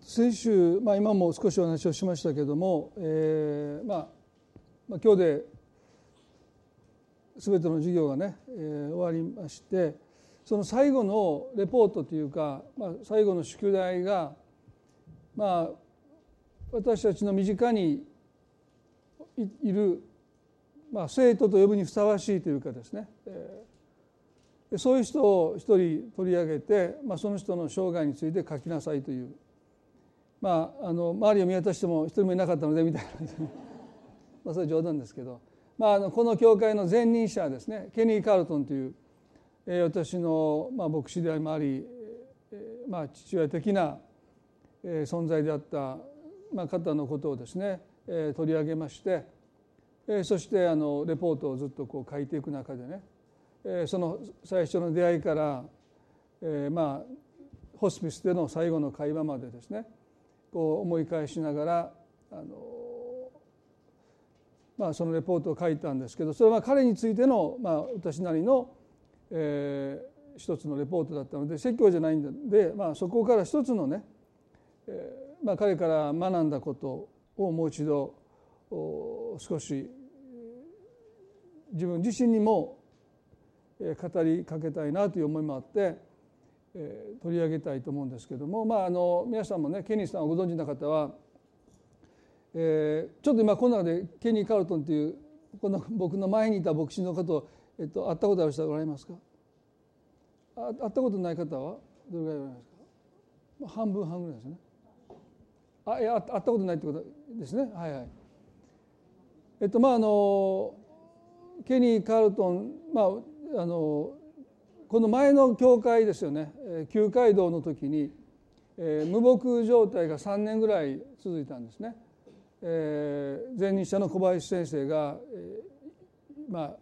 先週、まあ、今も少しお話をしましたけれども、えーまあ、まあ今日で全ての授業がね、えー、終わりましてその最後のレポートというか、まあ、最後の宿題が、まあ、私たちの身近にいる、まあ、生徒と呼ぶにふさわしいというかですね、えー、そういう人を一人取り上げて、まあ、その人の生涯について書きなさいというまあ、あの周りを見渡しても一人もいなかったのでみたいな。まあそれ冗談ですけど、まあ、あのこの教会の前任者ですねケニー・カールトンという、えー、私の、まあ、牧師であり、えーまあ、父親的な、えー、存在であった、まあ、方のことをですね、えー、取り上げまして、えー、そしてあのレポートをずっとこう書いていく中でね、えー、その最初の出会いから、えー、まあホスピスでの最後の会話までですねこう思い返しながらあの、まあ、そのレポートを書いたんですけどそれは彼についての、まあ、私なりの、えー、一つのレポートだったので説教じゃないんで、まあ、そこから一つのね、えーまあ、彼から学んだことをもう一度少し自分自身にも語りかけたいなという思いもあってえー、取り上げたいと思うんですけども、まあ、あの皆さんもねケニーさんをご存知の方は、えー、ちょっと今この中でケニー・カルトンというこの僕の前にいた牧師の方を、えっと、会ったことある人はおられますか？あ会ったことない方は？どれぐらいおられますか、まあ、半分半ぐらいですね。あいや会ったことないってことですね。はいはい。えっとまああのケニー・カルトンまああのこの前の教会ですよね旧街道の時に、えー、無牧状態が3年ぐらい続いたんですね。えー、前任者の小林先生が、えー、まあ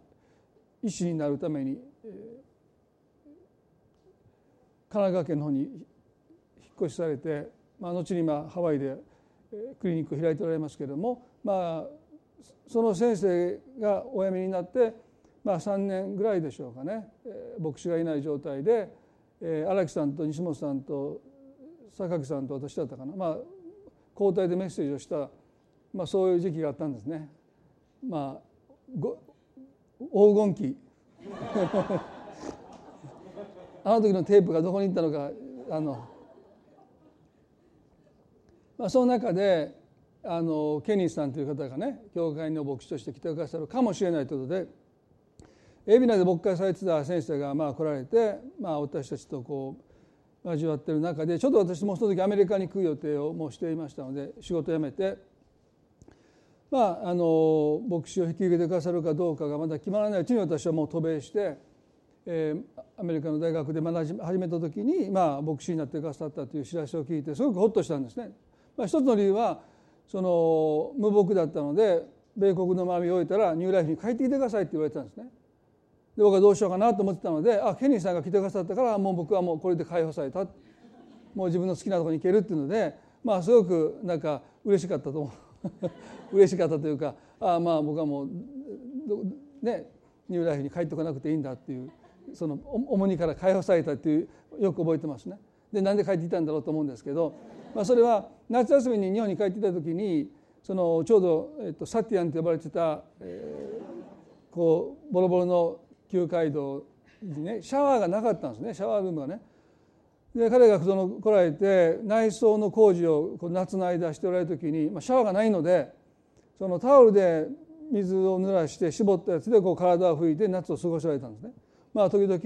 医師になるために、えー、神奈川県の方に引っ越しされて、まあ、後に今ハワイでクリニックを開いておられますけれども、まあ、その先生がお辞めになってまあ、3年ぐらいでしょうかね、牧師がいない状態で荒、木さんと西本さんと榊さんと私だったかな、まあ、交代でメッセージをした、まあ、そういう時期があったんですね。まあ、黄金期。あの時のテープがどこに行ったのかあの、まあ、その中であのケニーさんという方がね教会の牧師として来てくださるかもしれないということで海老名で牧会されてた先生がまあ来られて、まあ、私たちとこう交わってる中でちょっと私もその時アメリカに行く予定をもうしていましたので仕事を辞めて、まあ、あの牧師を引き受けてくださるかどうかがまだ決まらないうちに私はもう渡米して、えー、アメリカの大学で学び始めた時に、まあ、牧師になってくださったという知らせを聞いてすごくホッとしたんですね。まあ、一つの理由はその無牧だったので米国の周りを終えたらニューライフに帰ってきてくださいって言われたんですね。で僕はどうしようかなと思ってたのであケニーさんが来てくださったからもう僕はもうこれで解放されたもう自分の好きなところに行けるっていうのでまあすごくなんか嬉しかったと思う 嬉しかったというかあまあ僕はもうねニューライフに帰ってこなくていいんだっていうその重荷から解放されたっていうよく覚えてますね。でなんで帰ってきたんだろうと思うんですけど、まあ、それは夏休みに日本に帰ってきた時にそのちょうど、えっと、サティアンと呼ばれてた、えー、こうボロボロの旧街道にねシャワーがなかったんですねシャワールームがね。で彼がその来られて内装の工事を夏の間しておられる時に、まあ、シャワーがないのでそのタオルで水を濡らして絞ったやつでこう体を拭いて夏を過ごされたんですね。まあ、時々、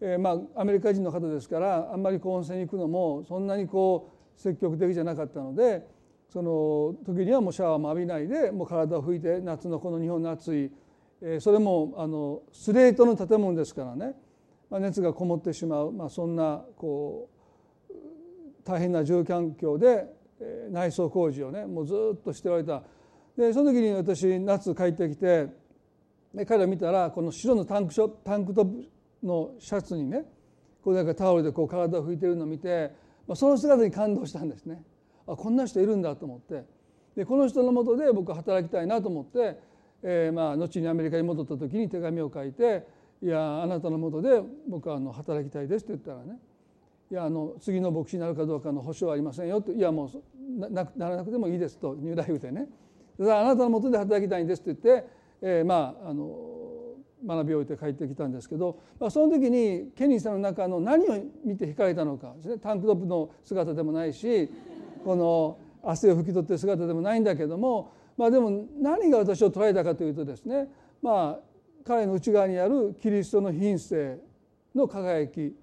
えー、まあアメリカ人の方ですからあんまり温泉に行くのもそんなにこう積極的じゃなかったのでその時にはもうシャワーも浴びないでもう体を拭いて夏のこの日本の暑いそれもあのスレートの建物ですからね。熱がこもってしまう、まあ、そんなこう大変な住環境で内装工事をねもうずっとしておられた。でその時に私夏帰ってきてで彼ら見たらこの白のタンクショタンクトップのシャツにねこうなんかタオルでこう体を拭いてるのを見て、まあ、その姿に感動したんですね。あこんな人いるんだと思って。でこの人のもとで僕は働きたいなと思ってえー、まあ後にアメリカに戻った時に手紙を書いて「いやあなたのもとで僕はあの働きたいです」って言ったらねいやあの次の牧師になるかどうかの保証はありませんよといやもうなならなくてもいいですと入大夫でね。あなたのもとで働きたいんですと言って、えー、まああの学びを終えて帰ってきたんですけど、まあ、その時にケニーさんの中の何を見て惹かれたのかですねタンクトップの姿でもないしこの汗を拭き取ってる姿でもないんだけども、まあ、でも何が私を捉えたかというとですねまあ彼の内側にあるキリストの品性の輝き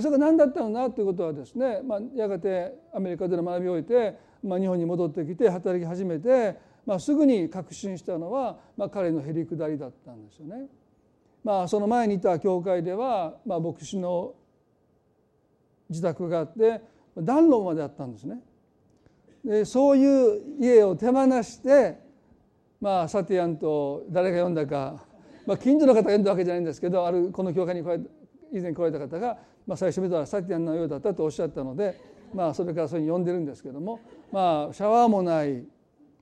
それが何だったのなということはですね、まあ、やがてアメリカでの学びを終えて、まあ、日本に戻ってきて働き始めて、まあ、すぐに確信したのは、まあ、彼のへりくだりだったんですよね。まあ、その前にいた教会では、まあ、牧師の自宅があって暖炉まであったんですね。でそういう家を手放して、まあ、サティアンと誰が読んだか、まあ、近所の方が読んだわけじゃないんですけどあるこの教会に以前来られた方が、まあ、最初見たらサティアンのようだったとおっしゃったので、まあ、それからそういうふうに呼んでるんですけども、まあ、シャワーもない、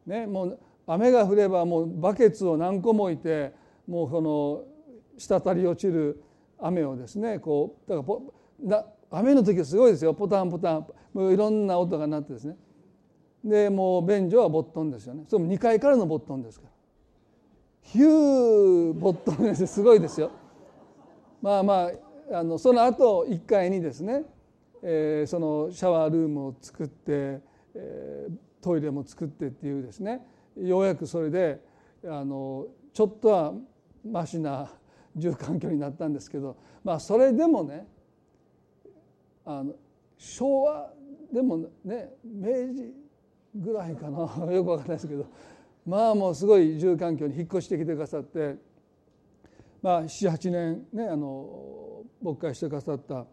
ね、もう雨が降ればもうバケツを何個も置いてもうこの滴り落ちる雨をですねこうだからポな雨の時はすごいですよ。ポタンポタンもういろんな音が鳴ってですね。でもう便所はボットンですよね。それも2階からのボットンですから。ヒューボットンですすごいですよ。まあまああのその後1階にですね、えー、そのシャワールームを作って、えー、トイレも作ってっていうですね。ようやくそれであのちょっとはましな住環境になったんですけどまあそれでもねあの昭和でもね明治ぐらいかな。よく分かんないですけど。まあもうすごい住環境に引っ越してきてくださって。まあ78年ねあの牧会してくださった。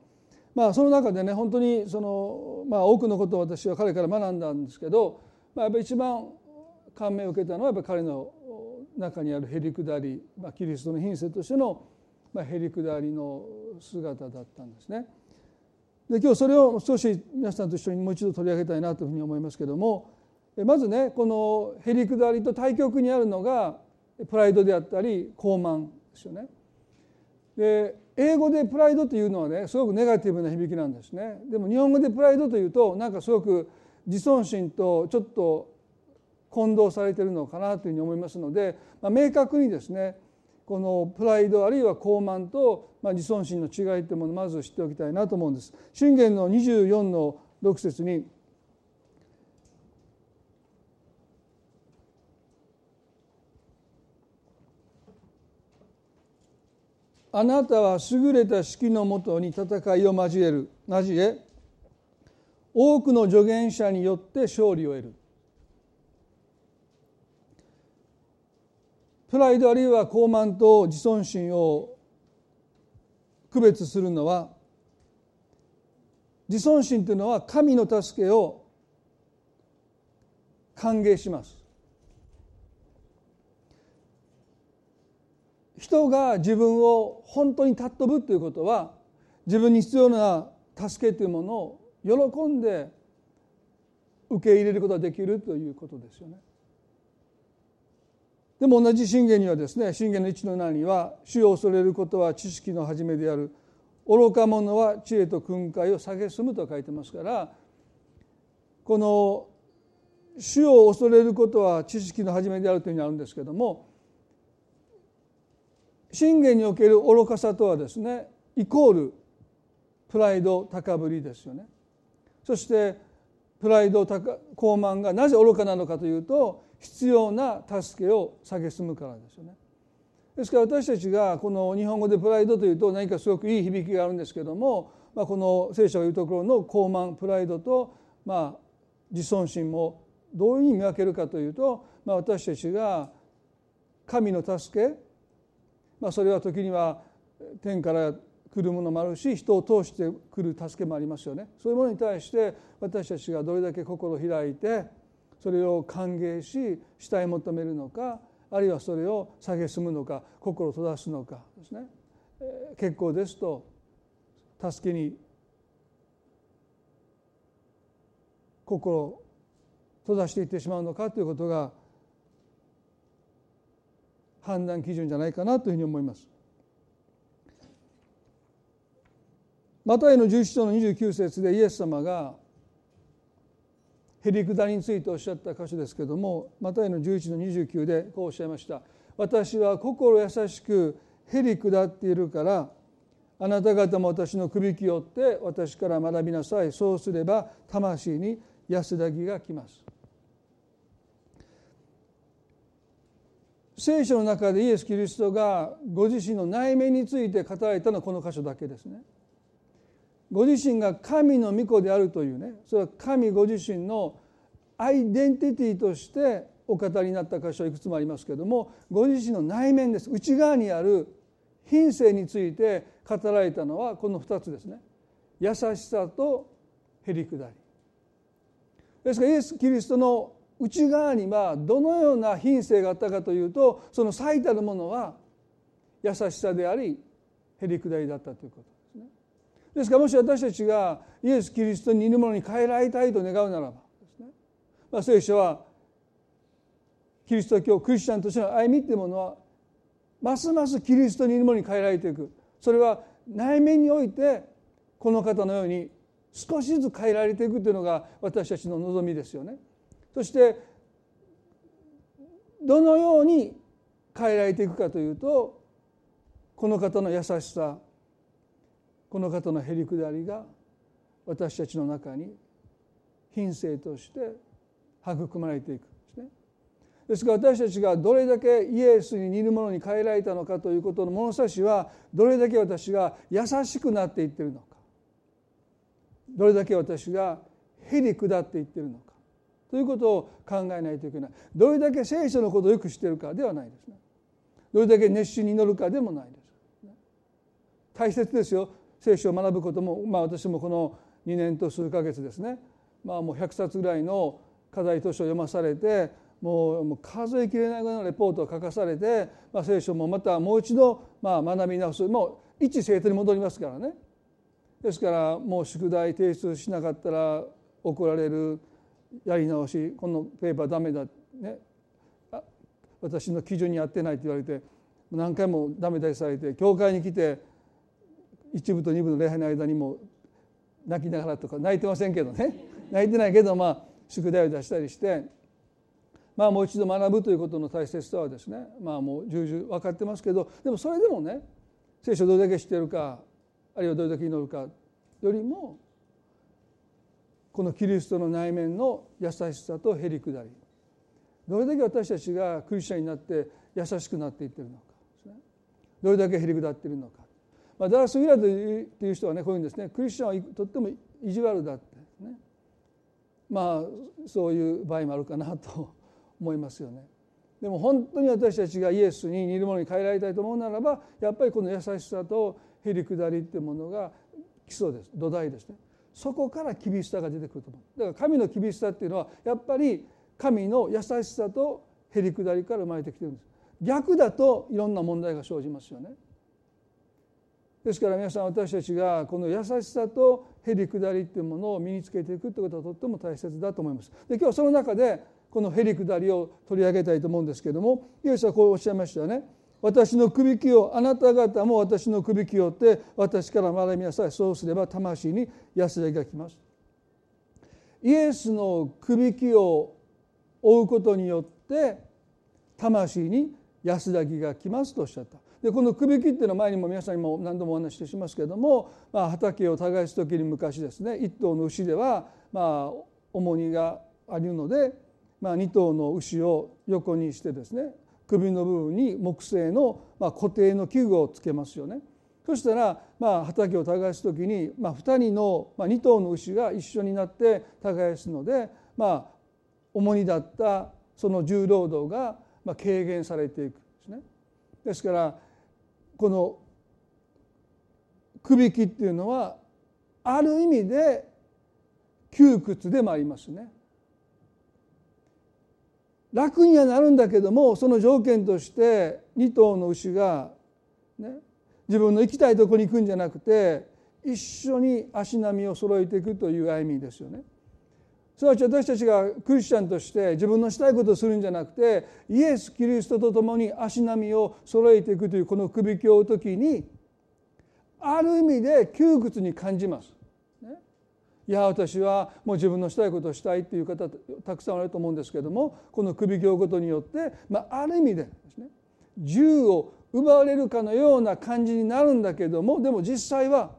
まあその中でね本当にそのまあ多くのことを私は彼から学んだんですけど、まあ、やっぱり一番感銘を受けたのはやっぱり彼の中にあるへりくだり、まあ、キリストの品性としての、まあ、へりくだりの姿だったんですね。で今日それを少し皆さんと一緒にもう一度取り上げたいなというふうに思いますけどもまずねこのへりくだりと対極にあるのがプライドであったり傲慢ですよね。で英語でプライドというのはねすごくネガティブな響きなんですね。でも日本語でプライドというとなんかすごく自尊心とちょっと混同されてるのかなというふうに思いますので、まあ、明確にですねこのプライドあるいは傲慢と、まあ、自尊心の違いというものをまず知っておきたいなと思うんです。信玄の24の6節にあなたは優れた指揮のもとに戦いを交える。交え多くの助言者によって勝利を得る。プライドあるいは傲慢と自尊心を区別するのは自尊心というのは神の助けを歓迎します人が自分を本当に尊ぶということは自分に必要な助けというものを喜んで受け入れることができるということですよね。でも同じ信玄にはですね信玄の一の7には「主を恐れることは知識の始めである愚か者は知恵と訓戒を蔑む」と書いてますからこの「主を恐れることは知識の始めである」というふうにあるんですけども信玄における愚かさとはですねイコールプライド高ぶりですよね。そしてプライド高傲慢がなぜ愚かなのかというと必要な助けを蔑むからですよね。ですから私たちがこの日本語でプライドというと何かすごくいい響きがあるんですけども、まあ、この聖書が言うところの傲慢プライドと、まあ、自尊心もどういうふうに見分けるかというと、まあ、私たちが神の助け、まあ、それは時には天から来るものもあるし人を通して来る助けもありますよねそういうものに対して私たちがどれだけ心を開いてそれを歓迎し慕い求めるのかあるいはそれを蔑むのか心を閉ざすのかですね結構ですと助けに心を閉ざしていってしまうのかということが判断基準じゃないかなというふうに思います。マタイの11章の29節でイエス様がへりくだりについておっしゃった箇所ですけれどもマタイの11の29でこうおっしゃいました「私は心優しくへりくだっているからあなた方も私の首きよって私から学びなさい。そうすれば魂に安らぎが来ます」聖書の中でイエス・キリストがご自身の内面について語られたのはこの箇所だけですね。ご自身が神の御子であるというねそれは神ご自身のアイデンティティとしてお語りになった箇所はいくつもありますけれどもご自身の内面です。内側にある品性について語られたのはこの2つですね。優しさとへりくだり。ですからイエス・キリストの内側にはどのような品性があったかというとその最たるものは優しさでありへりくだりだったということ。ですからもし私たちがイエス・キリストに似るものに変えられたいと願うならばね、まあ、聖書はキリスト教クリスチャンとしての歩みっていうものはますますキリストに似るものに変えられていくそれは内面においてこの方のように少しずつ変えられていくというのが私たちの望みですよね。そしてどのように変えられていくかというとこの方の優しさこの方のへりくだりが私たちの中に品性として育まれていくですね。ですから私たちがどれだけイエスに似るものに変えられたのかということの物差しはどれだけ私が優しくなっていってるのか。どれだけ私がへり下っていってるのか。ということを考えないといけない。どれだけ聖書のことをよく知ってるかではないですね。どれだけ熱心に祈るかでもないです大切ですよ。聖書を学ぶことも、まあ、私もこの2年と数ヶ月ですね、まあ、もう100冊ぐらいの課題図書を読まされてもう数えきれないぐらいのレポートを書かされて、まあ、聖書もまたもう一度まあ学び直す。もう一生徒に戻りますからね。ですからもう宿題提出しなかったら怒られるやり直しこのペーパーダメだね。私の基準に合ってないって言われて何回もダメ出しされて教会に来て一部と二部の礼拝の間にも泣きながらとか泣いてませんけどね。泣いてないけどまあ宿題を出したりして。まあもう一度学ぶということの大切さはですねまあもう重々分かってますけどでもそれでもね聖書をどれだけ知ってるかあるいはどれだけ祈るかよりもこのキリストの内面の優しさとへりくだりどれだけ私たちがクリスチャンになって優しくなっていってるのかどれだけへりくだっているのか。まあ、ダース・ウィラードという人はねこういうんですね。クリスチャンはとっても意地悪だってね。まあそういう場合もあるかなと思いますよね。でも本当に私たちがイエスに似るものに変えられたいと思うならばやっぱりこの優しさとへりくだりっていうものが基礎です。土台ですね。そこから厳しさが出てくると思う。だから神の厳しさっていうのはやっぱり神の優しさとへりくだりから生まれてきてるんです。逆だといろんな問題が生じますよね。ですから皆さん私たちがこの優しさとへりくだりっていうものを身につけていくってことはとっても大切だと思います。で今日その中でこのへりくだりを取り上げたいと思うんですけどもイエスはこうおっしゃいましたよね。私の首輝をあなた方も私の首輝をって私から学びなさいそうすれば魂に安らぎがきます。イエスの首輝を追うことによって魂に安らぎがきますとおっしゃった。でこの首切っていうの前にも皆さんにも何度もお話ししますけれども、まあ、畑を耕す時に昔ですね一頭の牛ではまあ重荷があるので、まあ、2頭の牛を横にしてですね首の部分に木製の、まあ、固定の器具をつけますよね。そしたら、まあ、畑を耕す時に、まあ、2人の、まあ、2頭の牛が一緒になって耕すので、まあ、重荷だったその重労働が、まあ、軽減されていくんですね。ですからこの首切っていうのはある意味で窮屈でもありますね。楽にはなるんだけどもその条件として2頭の牛が、ね、自分の行きたいとこに行くんじゃなくて一緒に足並みを揃えていくという歩みですよね。すなわち私たちがクリスチャンとして自分のしたいことをするんじゃなくてイエス・キリストと共に足並みを揃えていくというこの首輝を追う時にある意味で窮屈に感じます。いや私はもう自分のしたいことをしたいっていう方たくさんおられると思うんですけどもこの首をことによって、まあ、ある意味でですね銃を奪われるかのような感じになるんだけどもでも実際は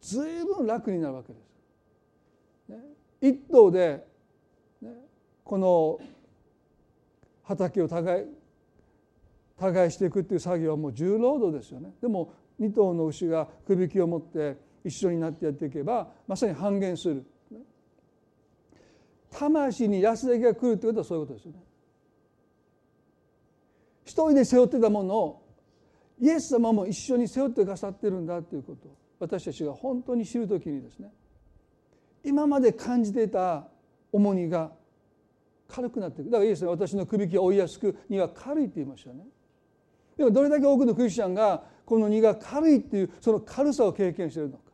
随分楽になるわけです。ね、一頭で、ね、この畑を耕耕していくっていう作業はもう重労働ですよね。でも2頭の牛が首輝を持って一緒になってやっていけばまさに半減する。魂に安らぎが来るということはそういうことですよね。一人で背負ってたものをイエス様も一緒に背負ってくださってるんだということを私たちが本当に知るときにですね今まで感じていた重荷が軽くなっていく。だからイエスは私の首輝を追いやすく荷は軽いって言いましたね。でもどれだけ多くのクリスチャンがこの荷が軽いっていうその軽さを経験しているのか。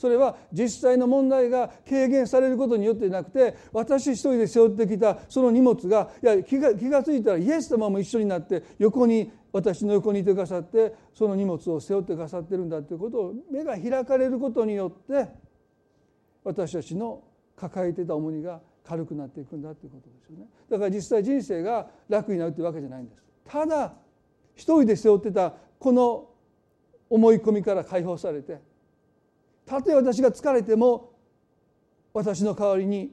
それは実際の問題が軽減されることによってなくて私一人で背負ってきたその荷物がいや気が気が付いたらイエス様も一緒になって横に私の横にいてくださってその荷物を背負ってくださってるんだということを目が開かれることによって私たちの抱えていた重荷が軽くなっていくんだということですよね。だから実際人生が楽になるというわけじゃないんです。ただ一人で背負ってたこの思い込みから解放されてたとえ私が疲れても私の代わりに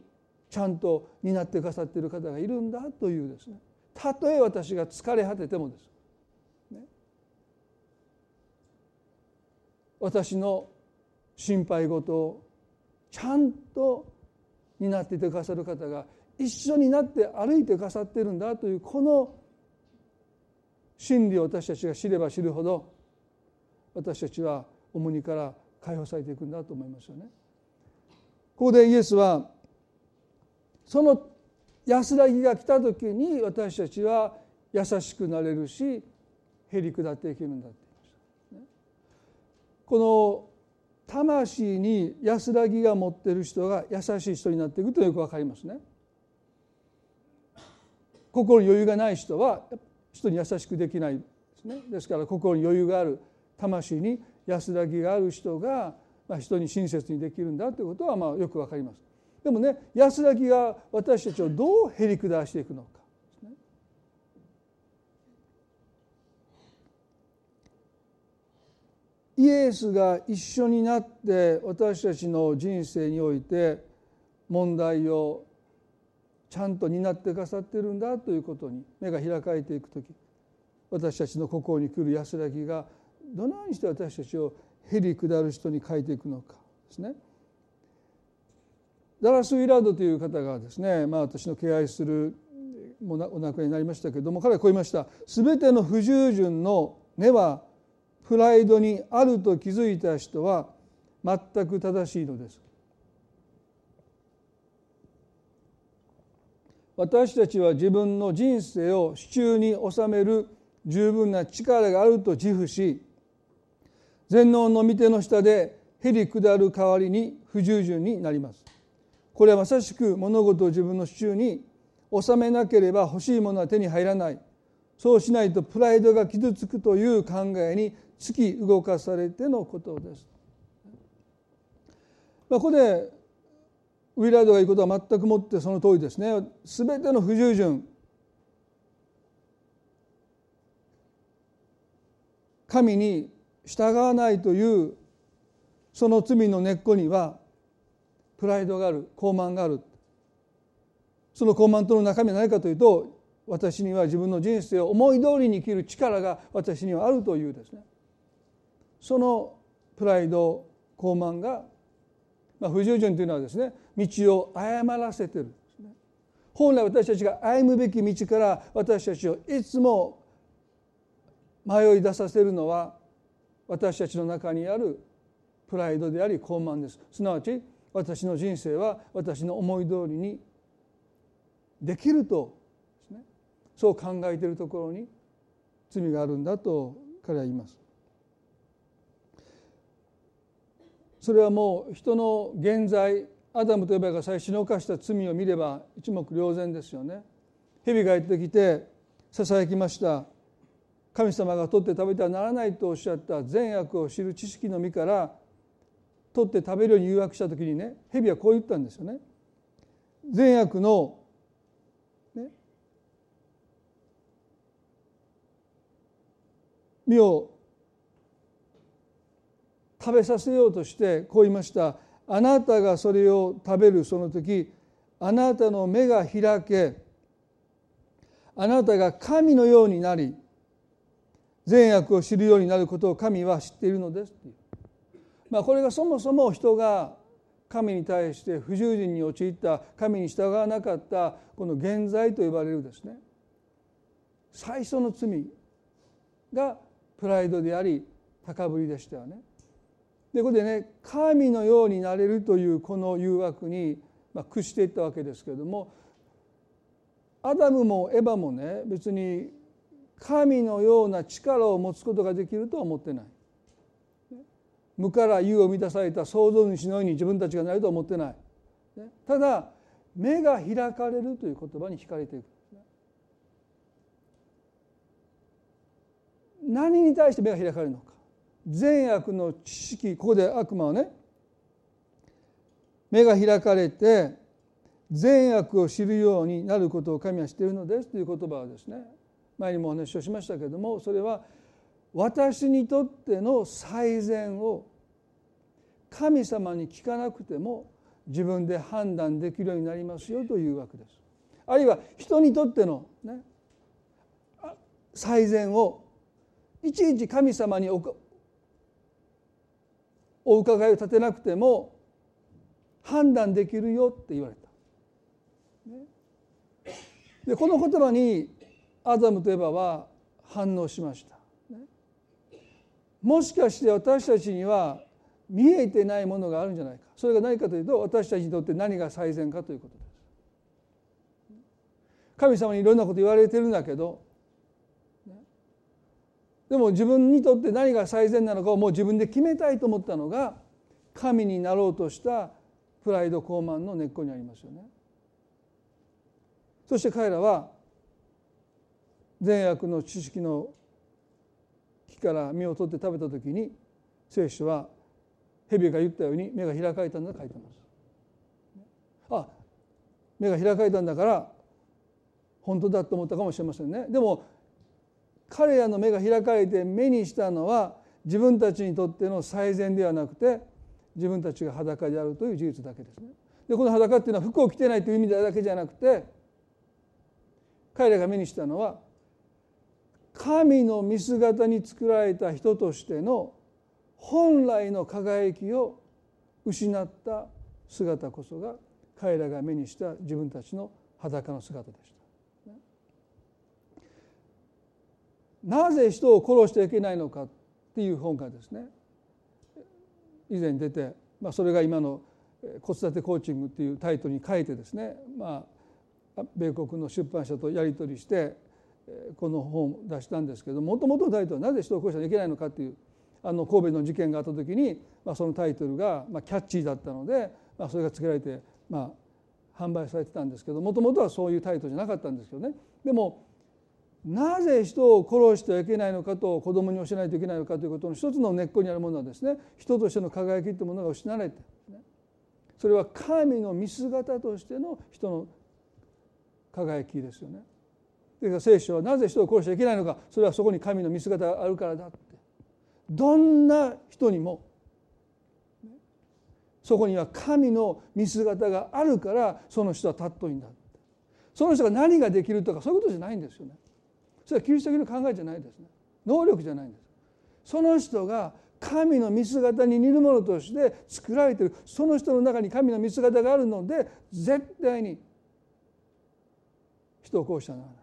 ちゃんと担ってくださっている方がいるんだというですね。たとえ私が疲れ果ててもです、ね、私の心配事をちゃんと担っていてくださる方が一緒になって歩いてくださっているんだというこの真理を私たちが知れば知るほど私たちは重荷から解放されていくんだと思いますよね。ここでイエスはその安らぎが来た時に私たちは優しくなれるしへり下っていけるんだって言いました。この魂に安らぎが持っている人が優しい人になっていくとよくわかりますね。心に余裕がない人は人に優しくできないですね。ですから心に余裕がある魂に安らぎがある人が、まあ、人に親切にできるんだということはまあよくわかります。でもね安らぎが私たちをどうへり下していくのか。イエスが一緒になって私たちの人生において問題をちゃんと担ってくださってるんだということに目が開かれていく時私たちの心に来る安らぎがどのようにして私たちをへり下る人に変えていくのかですね。ダラス・ウィラードという方がですね、まあ、私の敬愛するお亡くなりになりましたけれども彼はこう言いました「全ての不従順の根はプライドにあると気づいた人は全く正しいのです」私たちは自分の人生を手中に収める十分な力があると自負し全能の御手の下でへり下る代わりに不従順になります。これはまさしく物事を自分の手中に収めなければ欲しいものは手に入らない。そうしないとプライドが傷つくという考えに突き動かされてのことです。まあ、ここでウィラードが言うことは全くもってその通りですね。すべての不従順神に従わないというその罪の根っこにはプライドがある傲慢があるその傲慢との中身は何かというと私には自分の人生を思い通りに生きる力が私にはあるというですねそのプライド傲慢が、まあ、不従順というのはですね道を誤らせてる本来私たちが歩むべき道から私たちをいつも迷い出させるのは私たちの中にあるプライドであり傲慢ですすなわち私の人生は私の思い通りにできると、そう考えているところに罪があるんだと彼は言います。それはもう人の現在アダムとエバが最初に犯した罪を見れば一目瞭然ですよね。蛇がやってきてささやきました神様が取って食べてはならないとおっしゃった善悪を知る知識の実から取って食べるように誘惑した時にね蛇はこう言ったんですよね。善悪の、ね、実を食べさせようとしてこう言いました「あなたがそれを食べるその時あなたの目が開けあなたが神のようになり善悪を知るようになることを神は知っているのです」っていう、まあ、これがそもそも人が神に対して不従順に陥った神に従わなかったこの現在と呼ばれるですね。最初の罪がプライドであり高ぶりでしたよね。ということでね神のようになれるというこの誘惑にまあ、屈していったわけですけれどもアダムもエバもね別に神のような力を持つことができるとは思ってない。無から有を満たされた創造主のように自分たちがなるとは思ってない。ただ目が開かれるという言葉に惹かれていく。何に対して目が開かれるの？善悪の知識ここで悪魔はね目が開かれて善悪を知るようになることを神は知っているのですという言葉はですね前にもお話をしましたけれどもそれは私にとっての最善を神様に聞かなくても自分で判断できるようになりますよというわけです。あるいは人にとっての、ね、最善をいちいち神様にお伺いを立てなくても判断できるよって言われた。でこの言葉にアダムとエバは反応しました。もしかして私たちには見えてないものがあるんじゃないかそれが何かというと私たちにとって何が最善かということです。神様にいろんなこと言われてるんだけどでも自分にとって何が最善なのかをもう自分で決めたいと思ったのが神になろうとしたプライド傲慢の根っこにありますよね。そして彼らは善悪の知識の木から実を取って食べた時に聖書は蛇が言ったように目が開かれたんだと書いてます。あ目が開かれたんだから本当だと思ったかもしれませんね。でも彼らの目が開かれて目にしたのは自分たちにとっての最善ではなくて自分たちが裸であるという事実だけですね。でこの裸っていうのは服を着てないという意味だけじゃなくて彼らが目にしたのは神の見姿に作られた人としての本来の輝きを失った姿こそが彼らが目にした自分たちの裸の姿でした。なぜ人を殺してはいけないのかっていう本がですね以前出て、まあ、それが今の子育てコーチングっていうタイトルに書いてですね、まあ、米国の出版社とやり取りしてこの本を出したんですけどもともとのタイトルはなぜ人を殺してはいけないのかっていうあの神戸の事件があった時に、まあ、そのタイトルが、まあ、キャッチーだったので、まあ、それが付けられて、まあ、販売されてたんですけどもともとはそういうタイトルじゃなかったんですけどね。でもなぜ人を殺してはいけないのかと子供に教えないといけないのかということの一つの根っこにあるものはですね人としての輝きというものが失われてそれは神の見姿としての人の輝きですよね。ですから聖書はなぜ人を殺してはいけないのかそれはそこに神の見姿があるからだってどんな人にもそこには神の見姿があるからその人は尊いんだその人が何ができるとかそういうことじゃないんですよね。それはキリスト教の考えじゃないですね能力じゃないんですその人が神の見姿に似るものとして作られているその人の中に神の見姿があるので絶対に人を殺してはならない。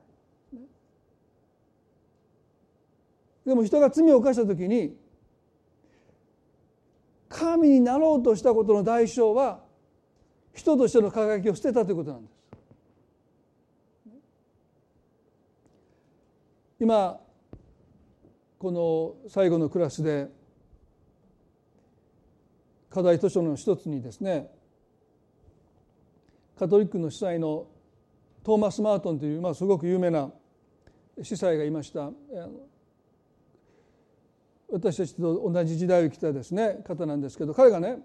でも人が罪を犯した時に神になろうとしたことの代償は人としての輝きを捨てたということなんです。今この最後のクラスで課題図書の一つにですねカトリックの司祭のトーマス・マートンという、まあ、すごく有名な司祭がいました。私たちと同じ時代を生きたですね方なんですけど彼がね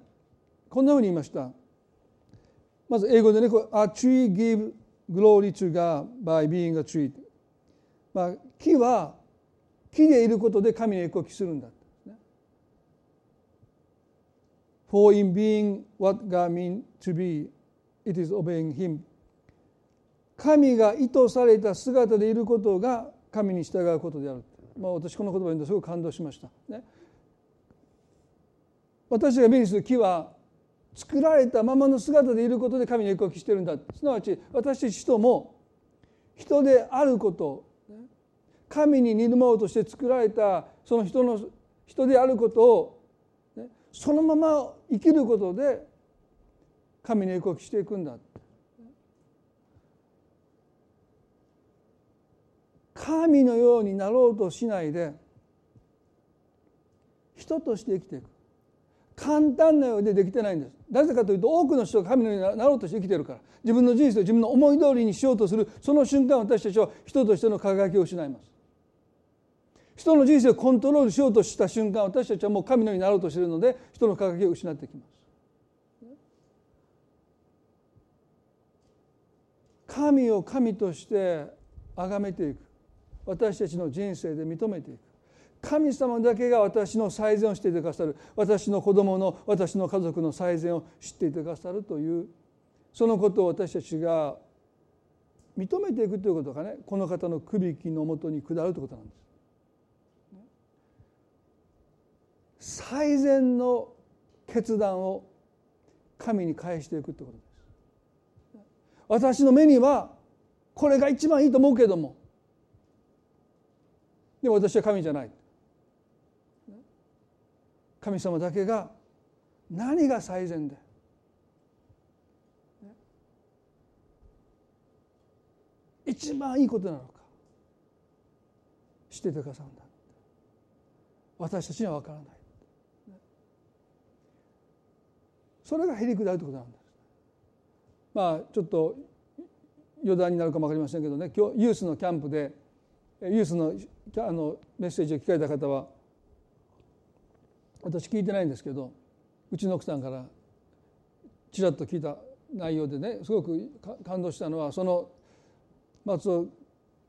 こんなふうに言いました。まず英語でね「A tree give glory to God by being a tree」まあ木は木でいることで神の栄光を期するんだ。For in being what God means to be, it is obeying Him. 神が意図された姿でいることが神に従うことである。まあ、私この言葉にすごく感動しました。ね、私が目にする木は作られたままの姿でいることで神に栄光を期しているんだ。すなわち私たち人も人であること神に似るものとして作られたその人の人であることを、ね、そのまま生きることで神に栄光を期していくんだ。神のようになろうとしないで人として生きていく。簡単なようでできてないんです。なぜかというと多くの人が神のようになろうとして生きているから。自分の人生を自分の思い通りにしようとするその瞬間私たちは人としての輝きを失います。人の人生をコントロールしようとした瞬間私たちはもう神のようになろうとしているので人の輝きを失ってきます。神を神として崇めていく。私たちの人生で認めていく。神様だけが私の最善を知っていてくださる。私の子供の私の家族の最善を知っていてくださるというそのことを私たちが認めていくということがねこの方のくびきのもとに下るということなんです。最善の決断を神に返していくってことです。私の目にはこれが一番いいと思うけども。でも私は神じゃない。神様だけが何が最善で。一番いいことなのか。知っててくださるんだ私たちには分からない。それがへりくだるということなんです。まあちょっと余談になるかも分かりませんけどね今日ユースのキャンプでユースのあのメッセージを聞かれた方は私聞いてないんですけどうちの奥さんからちらっと聞いた内容でねすごく感動したのはその松尾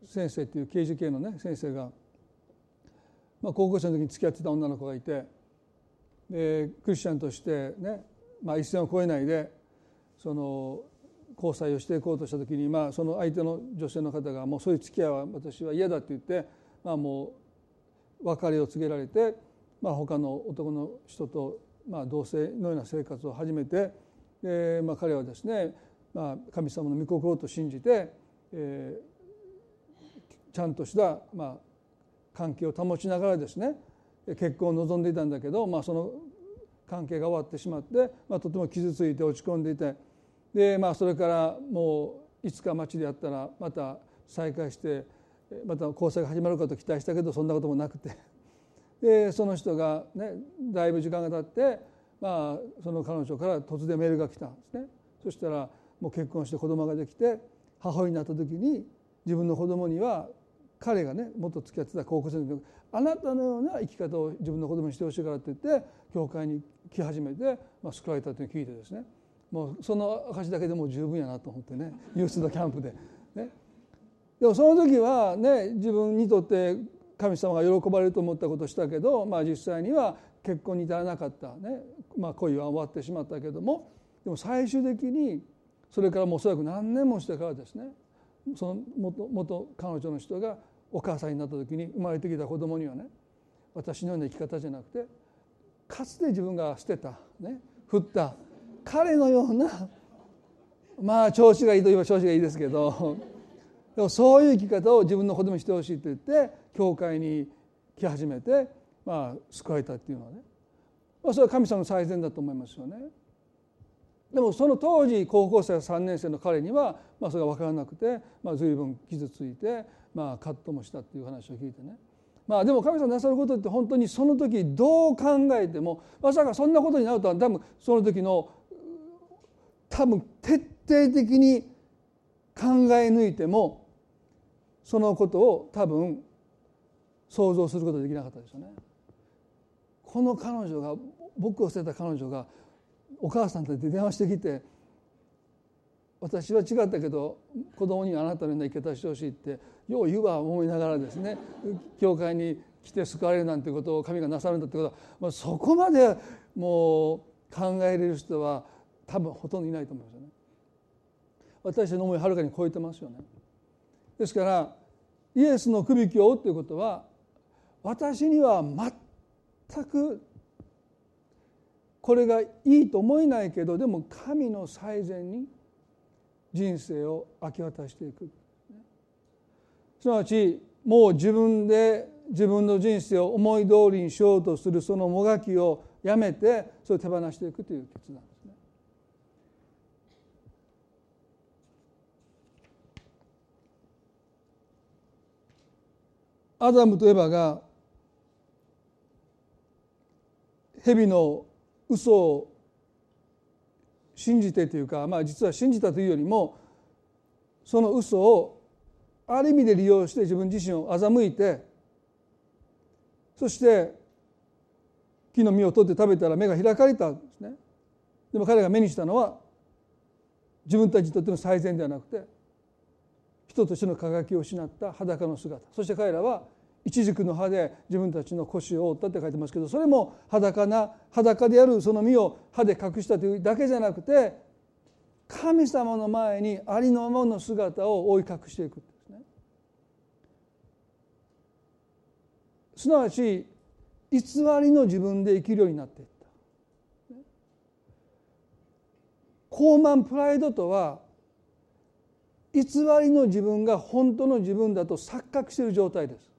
先生っていう刑事系のね先生が、まあ、高校生の時に付き合ってた女の子がいてでクリスチャンとしてねまあ、一線を越えないでその交際をしていこうとした時に、まあ、その相手の女性の方がもうそういう付き合いは私は嫌だって言って、まあ、もう別れを告げられて、まあ、他の男の人と、まあ、同性のような生活を始めてで、まあ、彼はですね、まあ、神様の御心と信じて、えー、ちゃんとした、まあ、関係を保ちながらですね結婚を望んでいたんだけど、まあ、その関係が終わってしまって、まあ、とても傷ついて落ち込んでいてで、まあ、それからもういつか町でやったらまた再会してまた交際が始まるかと期待したけどそんなこともなくて でその人がねだいぶ時間が経って、まあ、その彼女から突然メールが来たんですね。そしたらもう結婚して子供ができて母親になった時に自分の子供には彼がねもっと付き合ってた高校生の時あなたのような生き方を自分の子供にしてほしいからって言って教会に来始めて、まあ、救われたというのを聞いてですね。もうその証だけでも十分やなと思ってね。ユースのキャンプで。ね、でもその時はね自分にとって神様が喜ばれると思ったことをしたけど、まあ、実際には結婚に至らなかったね、まあ、恋は終わってしまったけども。でも最終的にそれからもおそらく何年もしてからですね。その元元彼女の人がお母さんになった時に生まれてきた子供にはね私のような生き方じゃなくてかつて自分が捨てた、ね、振った彼のようなまあ調子がいいといえば調子がいいですけどでもそういう生き方を自分の子供にしてほしいと言って教会に来始めて、まあ、救われたっていうのはね、まあ、それは神様の最善だと思いますよね。でもその当時高校生3年生の彼には、まあ、それが分からなくて、まあ、随分傷ついて、まあ、葛藤もしたっていう話を聞いてねまあでも神様なさることって本当にその時どう考えてもまさかそんなことになるとは多分その時の多分徹底的に考え抜いてもそのことを多分想像することができなかったですよね。この彼女が僕を捨てた彼女がお母さんと電話してきて私は違ったけど子供にあなたのような生き方してほしいってよう言うわ思いながらですね教会に来て救われるなんてことを神がなさるんだってことは、まあ、そこまでもう考えれる人は多分ほとんどいないと思いますよね。私の思いはるかに超えてますよね。ですからイエスの首輝を追うということは私には全くこれがいいと思えないけどでも神の最善に人生を明け渡していくすなわちもう自分で自分の人生を思い通りにしようとするそのもがきをやめてそれを手放していくという決断ですね。アダムとエバが蛇の嘘を信じてというか、まあ、実は信じたというよりもその嘘をある意味で利用して自分自身を欺いてそして木の実を取って食べたら目が開かれたんですね。でも彼が目にしたのは自分たちにとっての最善ではなくて人としての輝きを失った裸の姿。そして彼らは一軸の刃で自分たちの腰を折ったって書いてますけどそれも裸な裸であるその身を歯で隠したというだけじゃなくて神様の前にありのままの姿を覆い隠していくんです。なわち偽りの自分で生きるようになっていった。高慢プライドとは偽りの自分が本当の自分だと錯覚している状態です。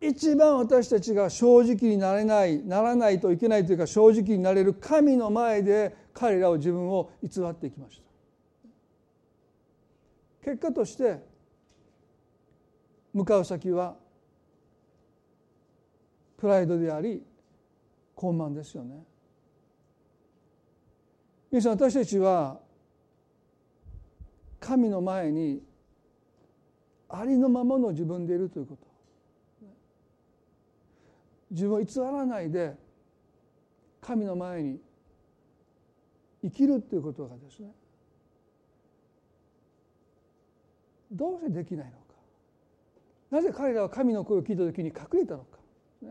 一番私たちが正直になれないならないといけないというか正直になれる神の前で彼らを自分を偽っていきました結果として向かう先はプライドであり傲慢ですよね。皆さん私たちは神の前にありのままの自分でいるということ。自分を偽らないで神の前に生きるということがですねどうしてできないのか。なぜ彼らは神の声を聞いた時に隠れたのか、ね、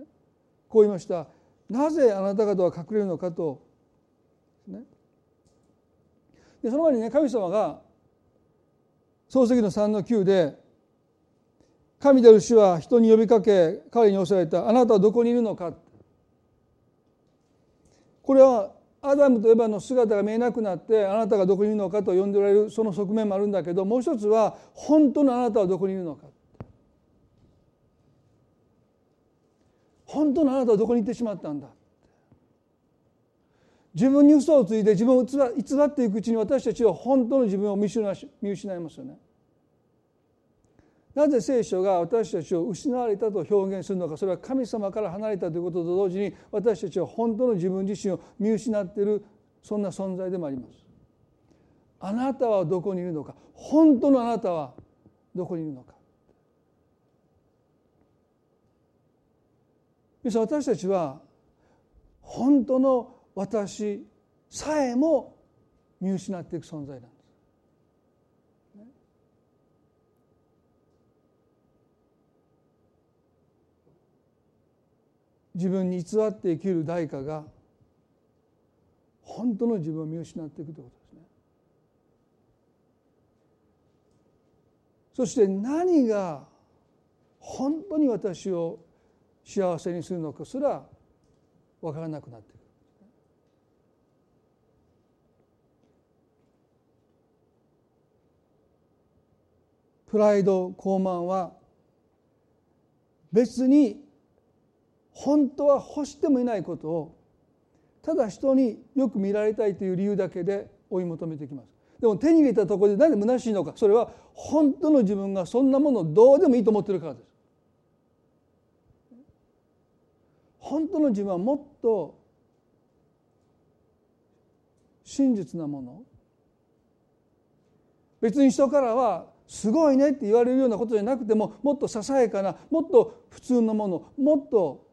こう言いました。なぜあなた方は隠れるのかと、ね、でその前にね神様が漱石の3の9で神である主は人に呼びかけ彼におっしゃられた。あなたはどこにいるのか。これはアダムとエバの姿が見えなくなってあなたがどこにいるのかと呼んでおられるその側面もあるんだけどもう一つは本当のあなたはどこにいるのか。本当のあなたはどこに行ってしまったんだ？自分に嘘をついて自分を偽っていくうちに私たちは本当の自分を見失いますよね。なぜ聖書が私たちを失われたと表現するのかそれは神様から離れたということと同時に私たちは本当の自分自身を見失っているそんな存在でもあります。あなたはどこにいるのか？本当のあなたはどこにいるのか？私たちは本当の私さえも見失っていく存在なんです。自分に偽って生きる代価が本当の自分を見失っていくということですね。そして何が本当に私を幸せにするのかすら分からなくなっていく。プライド傲慢は別に本当は欲してもいないことをただ人によく見られたいという理由だけで追い求めてきますでも手に入れたところで何で虚しいのかそれは本当の自分がそんなものをどうでもいいと思ってるからです本当の自分はもっと真実なもの別に人からはすごいねって言われるようなことじゃなくてももっとささやかなもっと普通のものもっと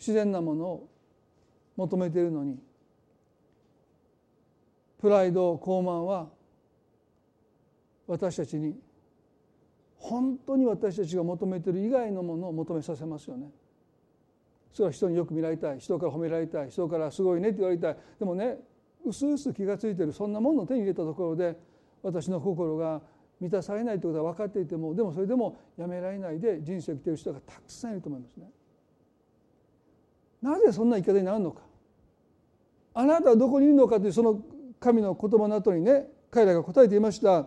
自然なものを求めているのにプライド傲慢は私たちに本当に私たちが求めている以外のものを求めさせますよね。それは人によく見られたい人から褒められたい人からすごいねって言われたいでもねうすうす気が付いてるそんなものを手に入れたところで私の心が満たされないということは分かっていてもでもそれでもやめられないで人生を生きている人がたくさんいると思いますね。なぜそんな生き方になるのかあなたはどこにいるのかというその神の言葉の後にね彼らが答えていました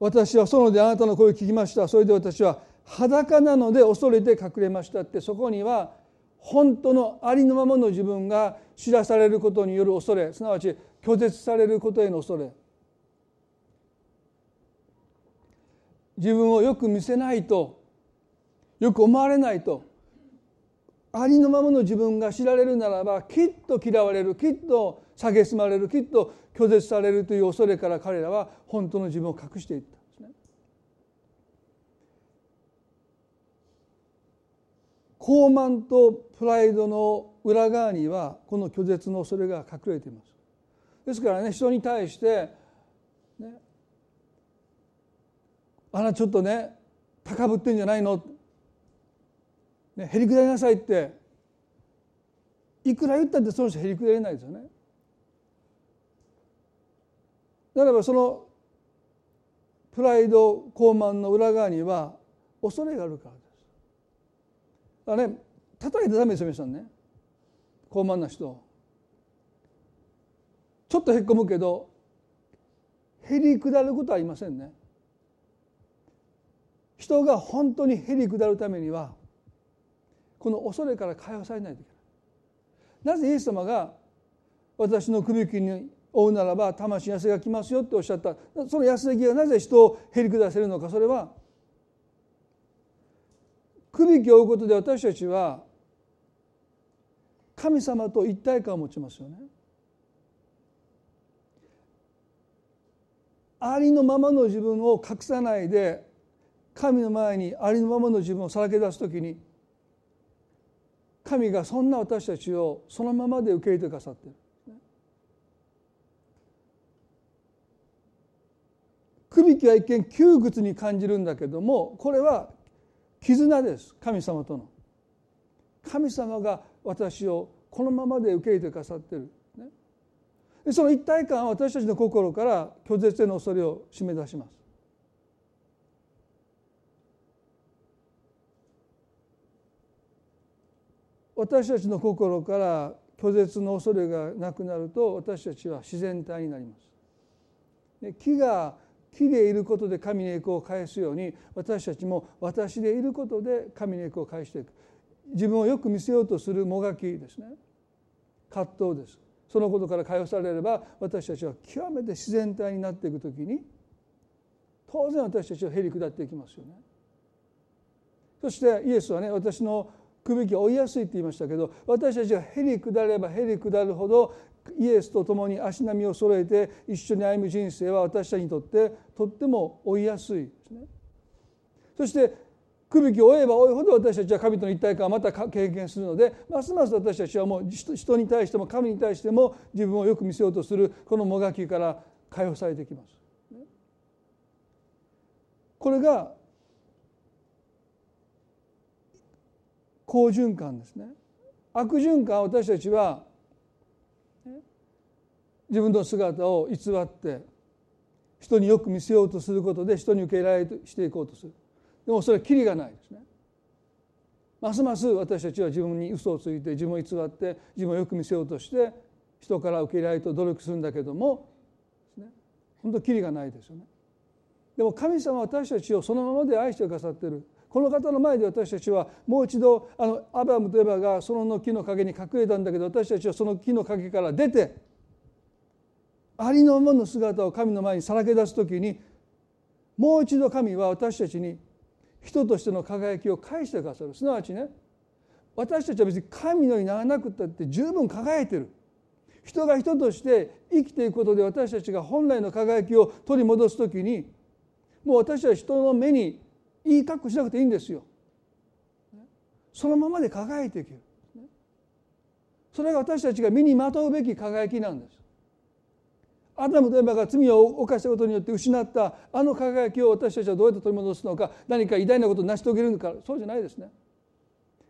私は園であなたの声を聞きました。それで私は裸なので恐れて隠れましたって。そこには本当のありのままの自分が知らされることによる恐れ。すなわち拒絶されることへの恐れ。自分をよく見せないと。よく思われないと。ありのままの自分が知られるならばきっと嫌われる。きっと蔑まれるきっと拒絶されるという恐れから彼らは本当の自分を隠していったんですね。傲慢とプライドの裏側にはこの拒絶の恐れが隠れています。ですからね人に対して、ね、あらちょっとね高ぶってんじゃないの、ね、へりくだりなさいっていくら言ったってその人へりくだれないですよね。ならばそのプライド傲慢の裏側には恐れがあるからです。あれ叩いてダメですよ皆さんね傲慢な人ちょっとへっこむけどへりくだることはありませんね。人が本当にへりくだるためにはこの恐れから解放されないといけない。なぜイエス様が私の首切りに追うならば魂痩せが来ますよっておっしゃったその安らぎがなぜ人をへり下せるのかそれは首輝を追うことで私たちは神様と一体感を持ちますよね。ありのままの自分を隠さないで神の前にありのままの自分をさらけ出す時に神がそんな私たちをそのままで受け入れてくださっている。くびきは一見窮屈に感じるんだけどもこれは絆です。神様との。神様が私をこのままで受け入れてくださってる、ね、でその一体感は私たちの心から拒絶への恐れを締め出します。私たちの心から拒絶の恐れがなくなると私たちは自然体になります。木が木でいることで神の栄光を返すように私たちも私でいることで神の栄光を返していく。自分をよく見せようとするもがきですね。葛藤です。そのことから解放されれば私たちは極めて自然体になっていく時に当然私たちはへり下っていきますよね。そしてイエスはね私の首きを追いやすいって言いましたけど私たちがへり下ればへり下るほどイエスと共に足並みを揃えて一緒に歩む人生は私たちにとってとっても追いやすいですね。そして首きを追えば追うほど私たちは神との一体感をまた経験するのでますます私たちはもう人に対しても神に対しても自分をよく見せようとするこのもがきから解放されてきます。これが好循環ですね。悪循環私たちは自分の姿を偽って人によく見せようとすることで人に受け入れられしていこうとする。でもそれはキリがないですね。ますます私たちは自分に嘘をついて自分を偽って自分をよく見せようとして人から受け入れられと努力するんだけども本当キリがないですよね。でも神様は私たちをそのままで愛してくださっている。この方の前で私たちはもう一度あのアブラムとエバがその木の陰に隠れたんだけど私たちはその木の陰から出てありのままの姿を神の前にさらけ出す時にもう一度神は私たちに人としての輝きを返してくださるすなわちね私たちは別に神のようにならなくったって十分輝いてる人が人として生きていくことで私たちが本来の輝きを取り戻す時にもう私は人の目にいい格好しなくていいんですよ。そのままで輝いていける。それが私たちが身にまとうべき輝きなんです。アダムとエバが罪を犯したことによって失ったあの輝きを私たちはどうやって取り戻すのか何か偉大なことを成し遂げるのかそうじゃないですね。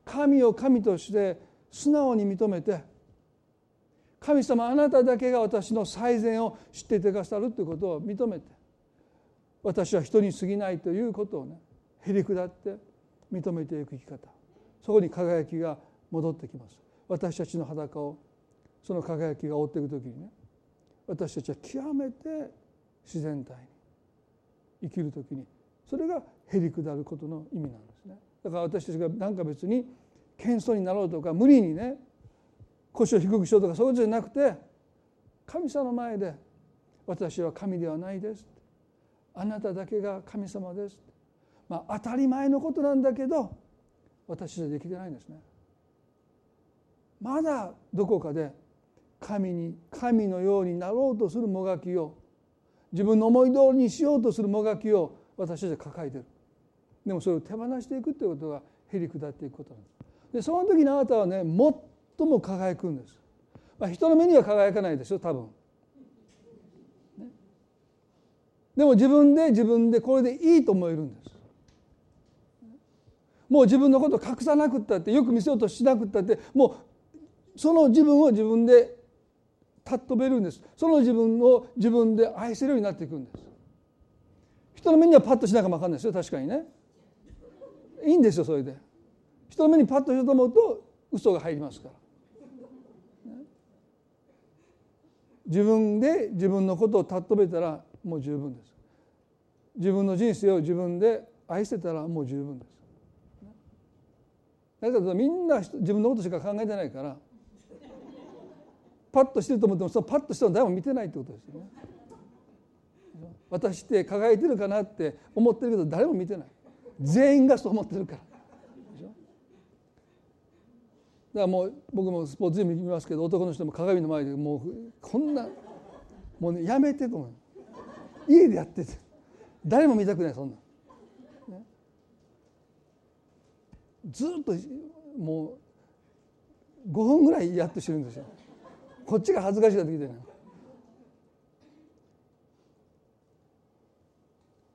神を神として素直に認めて神様あなただけが私の最善を知っていてくださるということを認めて私は人に過ぎないということをねへり下って認めていく生き方そこに輝きが戻ってきます私たちの裸をその輝きが覆っていく時にね私たちは極めて自然体に生きる時にそれがへり下ることの意味なんですね。だから私たちが何か別に謙遜になろうとか無理にね腰を低くしようとかそういうことじゃなくて神様の前で私は神ではないです。あなただけが神様です。まあ当たり前のことなんだけど私じゃできてないんですね。まだどこかで神に神のようになろうとするもがきを自分の思い通りにしようとするもがきを私たちは抱えてる。でもそれを手放していくということがへり下っていくことなんです。でその時にあなたはね最も輝くんです、まあ、人の目には輝かないでしょ多分、ね、でも自分で自分でこれでいいと思えるんです。もう自分のこと隠さなくったってよく見せようとしなくったってもうその自分を自分で尊べるんです。その自分を自分で愛せるようになっていくんです。人の目にはパッとしなかも分かんないですよ。確かにね。いいんですよそれで。人の目にパッとしようと思うと嘘が入りますから。自分で自分のことを尊べたらもう十分です。自分の人生を自分で愛せたらもう十分です。だけどみんな自分のことしか考えてないからパッとしてると思ってもそのパッとしても誰も見てないってことですよね。私って輝いてるかなって思ってるけど誰も見てない。全員がそう思ってるから。だからもう僕もスポーツジム見ますけど男の人も鏡の前でもうこんなもうねやめてと思う家でやってて。誰も見たくないそんな。ずっともう5分ぐらいやっとしてるんですよ。こっちが恥ずかしいなってきてね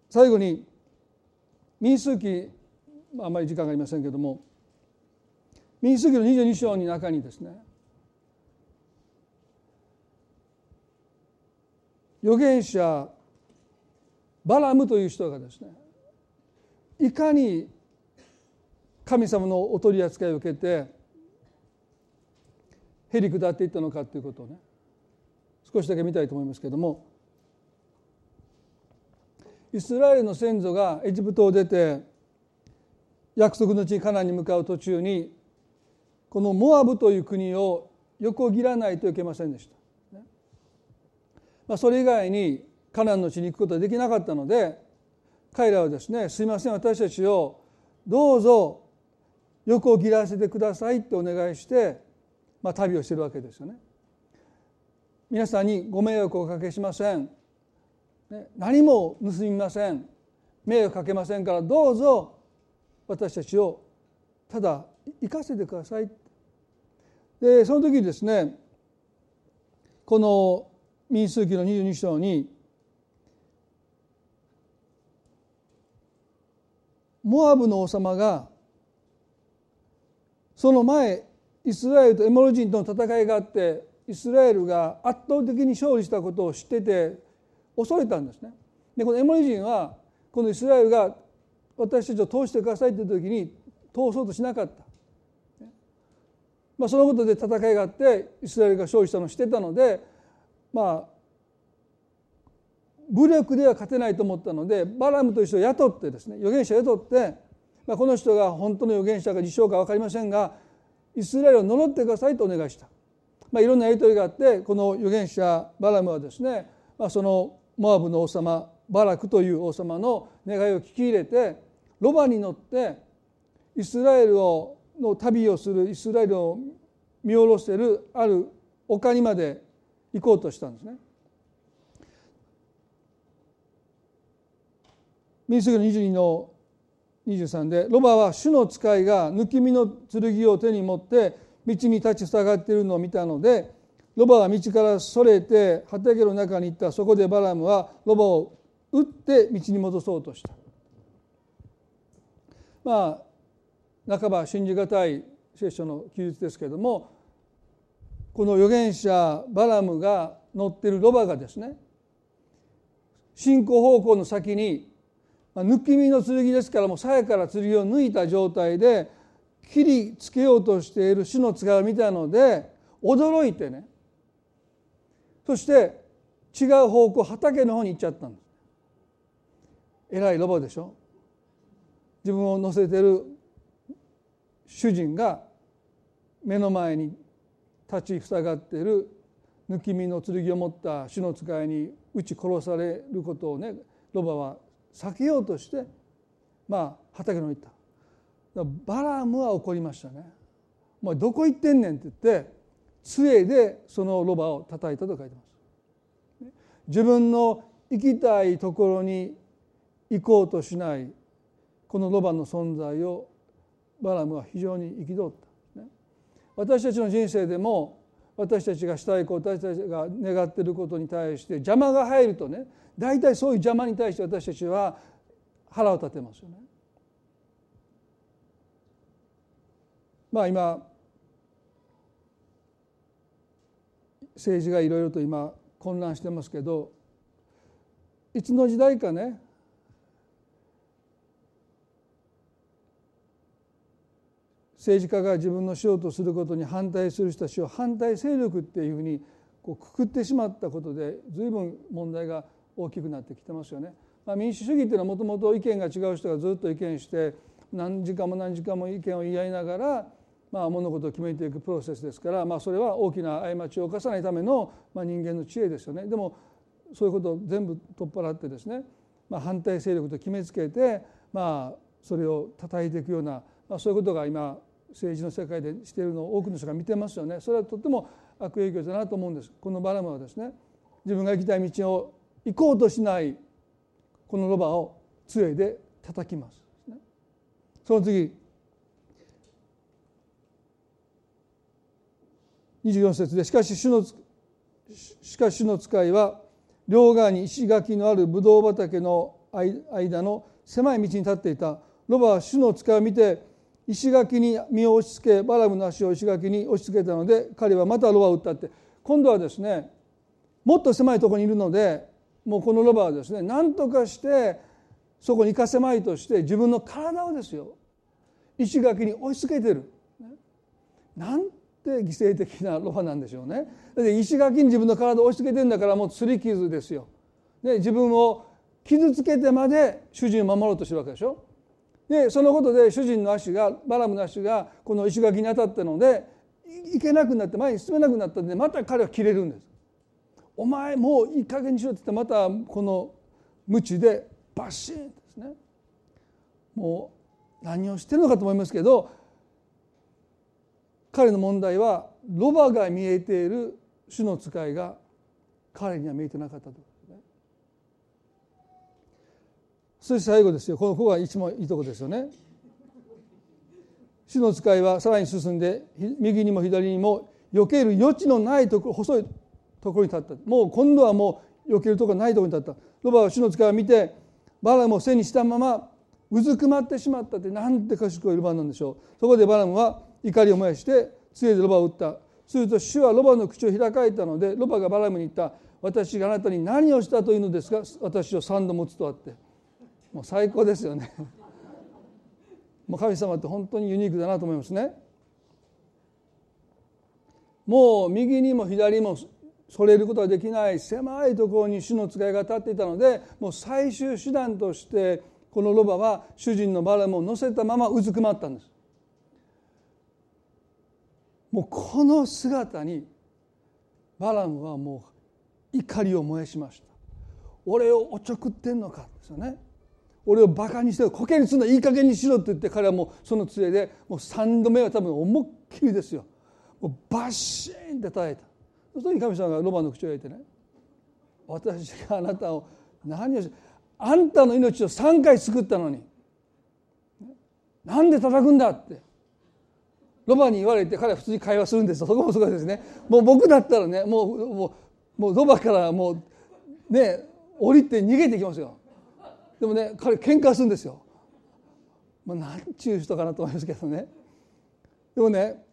最後に民数記あんまり時間がありませんけども民数記の22章の中にですね預言者バラムという人がですねいかに神様のお取り扱いを受けてへり下っていったのかということをね少しだけ見たいと思いますけれどもイスラエルの先祖がエジプトを出て約束の地カナンに向かう途中にこのモアブという国を横切らないといけませんでした。まあ、それ以外にカナンの地に行くことはできなかったので彼らはですねすいません私たちをどうぞ横を切らせてくださいってお願いして、まあ、旅をしてるわけですよね。皆さんにご迷惑をおかけしません、何も盗みません。迷惑かけませんからどうぞ。私たちをただ生かせてください。でその時にですねこの民数記の22章にモアブの王様がその前イスラエルとエモロ人との戦いがあってイスラエルが圧倒的に勝利したことを知ってて恐れたんですね。でこのエモリ人はこのイスラエルが私たちを通してくださいという時に通そうとしなかった。まあ、そのことで戦いがあってイスラエルが勝利したのを知ってたのでまあ武力では勝てないと思ったのでバラムという人を雇ってですね預言者を雇ってまあ、この人が本当の預言者か自称か分かりませんがイスラエルを呪ってくださいとお願いした、まあ、いろんなやり取りがあってこの預言者バラムはですね、まあ、そのモアブの王様バラクという王様の願いを聞き入れてロバに乗ってイスラエルをの旅をするイスラエルを見下ろしてるある丘にまで行こうとしたんですね。民主主義の22の23でロバは主の使いが抜き身の剣を手に持って道に立ち塞がっているのを見たのでロバは道からそれて畑の中に行った。そこでバラムはロバを撃って道に戻そうとした。まあ半ば信じがたい聖書の記述ですけれどもこの預言者バラムが乗っているロバがですね進行方向の先に抜き身の剣ですからもう鞘から剣を抜いた状態で切りつけようとしている主の使いを見たので驚いてね。そして違う方向畑の方に行っちゃったんです。偉いロボでしょ。自分を乗せてる主人が目の前に立ち塞がっている抜き身の剣を持った主の使いに撃ち殺されることをねロバは避けようとしてまあ畑の行った。バラムは怒りましたね「お前どこ行ってんねん」って言って杖でそのロバを叩いたと書いてます。自分の行きたいところに行こうとしないこのロバの存在をバラムは非常に憤った、ね、私たちの人生でも私たちがしたいこと私たちが願っていることに対して邪魔が入るとね大体そういう邪魔に対して私たちは腹を立てますよね。まあ今政治がいろいろと今混乱してますけどいつの時代かね政治家が自分のしようとすることに反対する人たちを反対勢力っていうふうにこうくくってしまったことで随分問題が大きくなってきてますよね。まあ、民主主義っていうのはもともと意見が違う人がずっと意見して何時間も何時間も意見を言い合いながらまあ、物事を決めていくプロセスですから、まあ、それは大きな過ちを犯さないための、まあ、人間の知恵ですよね。でもそういうことを全部取っ払ってですね、まあ、反対勢力と決めつけて、まあ、それを叩いていくような、まあ、そういうことが今政治の世界でしているのを多くの人が見てますよね。それはとっても悪影響だなと思うんです。このバラムはですね自分が行きたい道を行こうとしないこのロバを杖で叩きます。その次24節でしかし主のしかし主の使いは両側に石垣のあるブドウ畑の間の狭い道に立っていた。ロバは主の使いを見て石垣に身を押し付けバラムの足を石垣に押し付けたので彼はまたロバを撃ったって。今度はですねもっと狭いところにいるのでもうこのロバはですね何とかしてそこに行かせまいとして自分の体をですよ石垣に押し付けてる。なんて犠牲的なロバなんでしょうね。で石垣に自分の体を押し付けてるんだからもう擦り傷ですよ。で自分を傷つけてまで主人を守ろうとしてるわけでしょ。でそのことで主人の足がバラムの足がこの石垣に当たったので行けなくなって前に進めなくなったんでまた彼は切れるんです。お前もういい加減にしろって言ってまたこの鞭でバシンですね。もう何をしてるのかと思いますけど彼の問題はロバが見えている主の使いが彼には見えてなかったとそして最後ですよこのここが一番いいとこですよね。主の使いはさらに進んで右にも左にも避ける余地のないところ細いところに立った。もう今度はもう避けるところないところに立った。ロバは主の使いを見てバラムを背にしたままうずくまってしまったってなんて賢いロバなんでしょう。そこでバラムは怒りを燃やして杖でロバを撃った。すると主はロバの口を開かれたのでロバがバラムに言った。私があなたに何をしたというのですか？私を三度持つとあって。もう最高ですよね。もう神様って本当にユニークだなと思いますね。もう右にも左もそれることができない狭いところに主の使いが立っていたのでもう最終手段としてこのロバは主人のバラムを乗せたままうずくまったんです。もうこの姿にバラムはもう怒りを燃やしました。俺をおちょくってんのかですよね。俺をバカにしてコケにすんのいい加減にしろって言って彼はもうその杖でもう3度目は多分思いっきりですよ。もうバシーンって叩いた。その時に神様がロバの口を開いてね。私があなたを何をしあんたの命を3回救ったのに。なんで叩くんだって。ロバに言われて彼は普通に会話するんですよ。そこもすごいですね。もう僕だったらねもうもうもうロバからもうね降りて逃げていきますよ。でもね彼喧嘩するんですよ。まあなんちゅう人かなと思いますけどね。でもね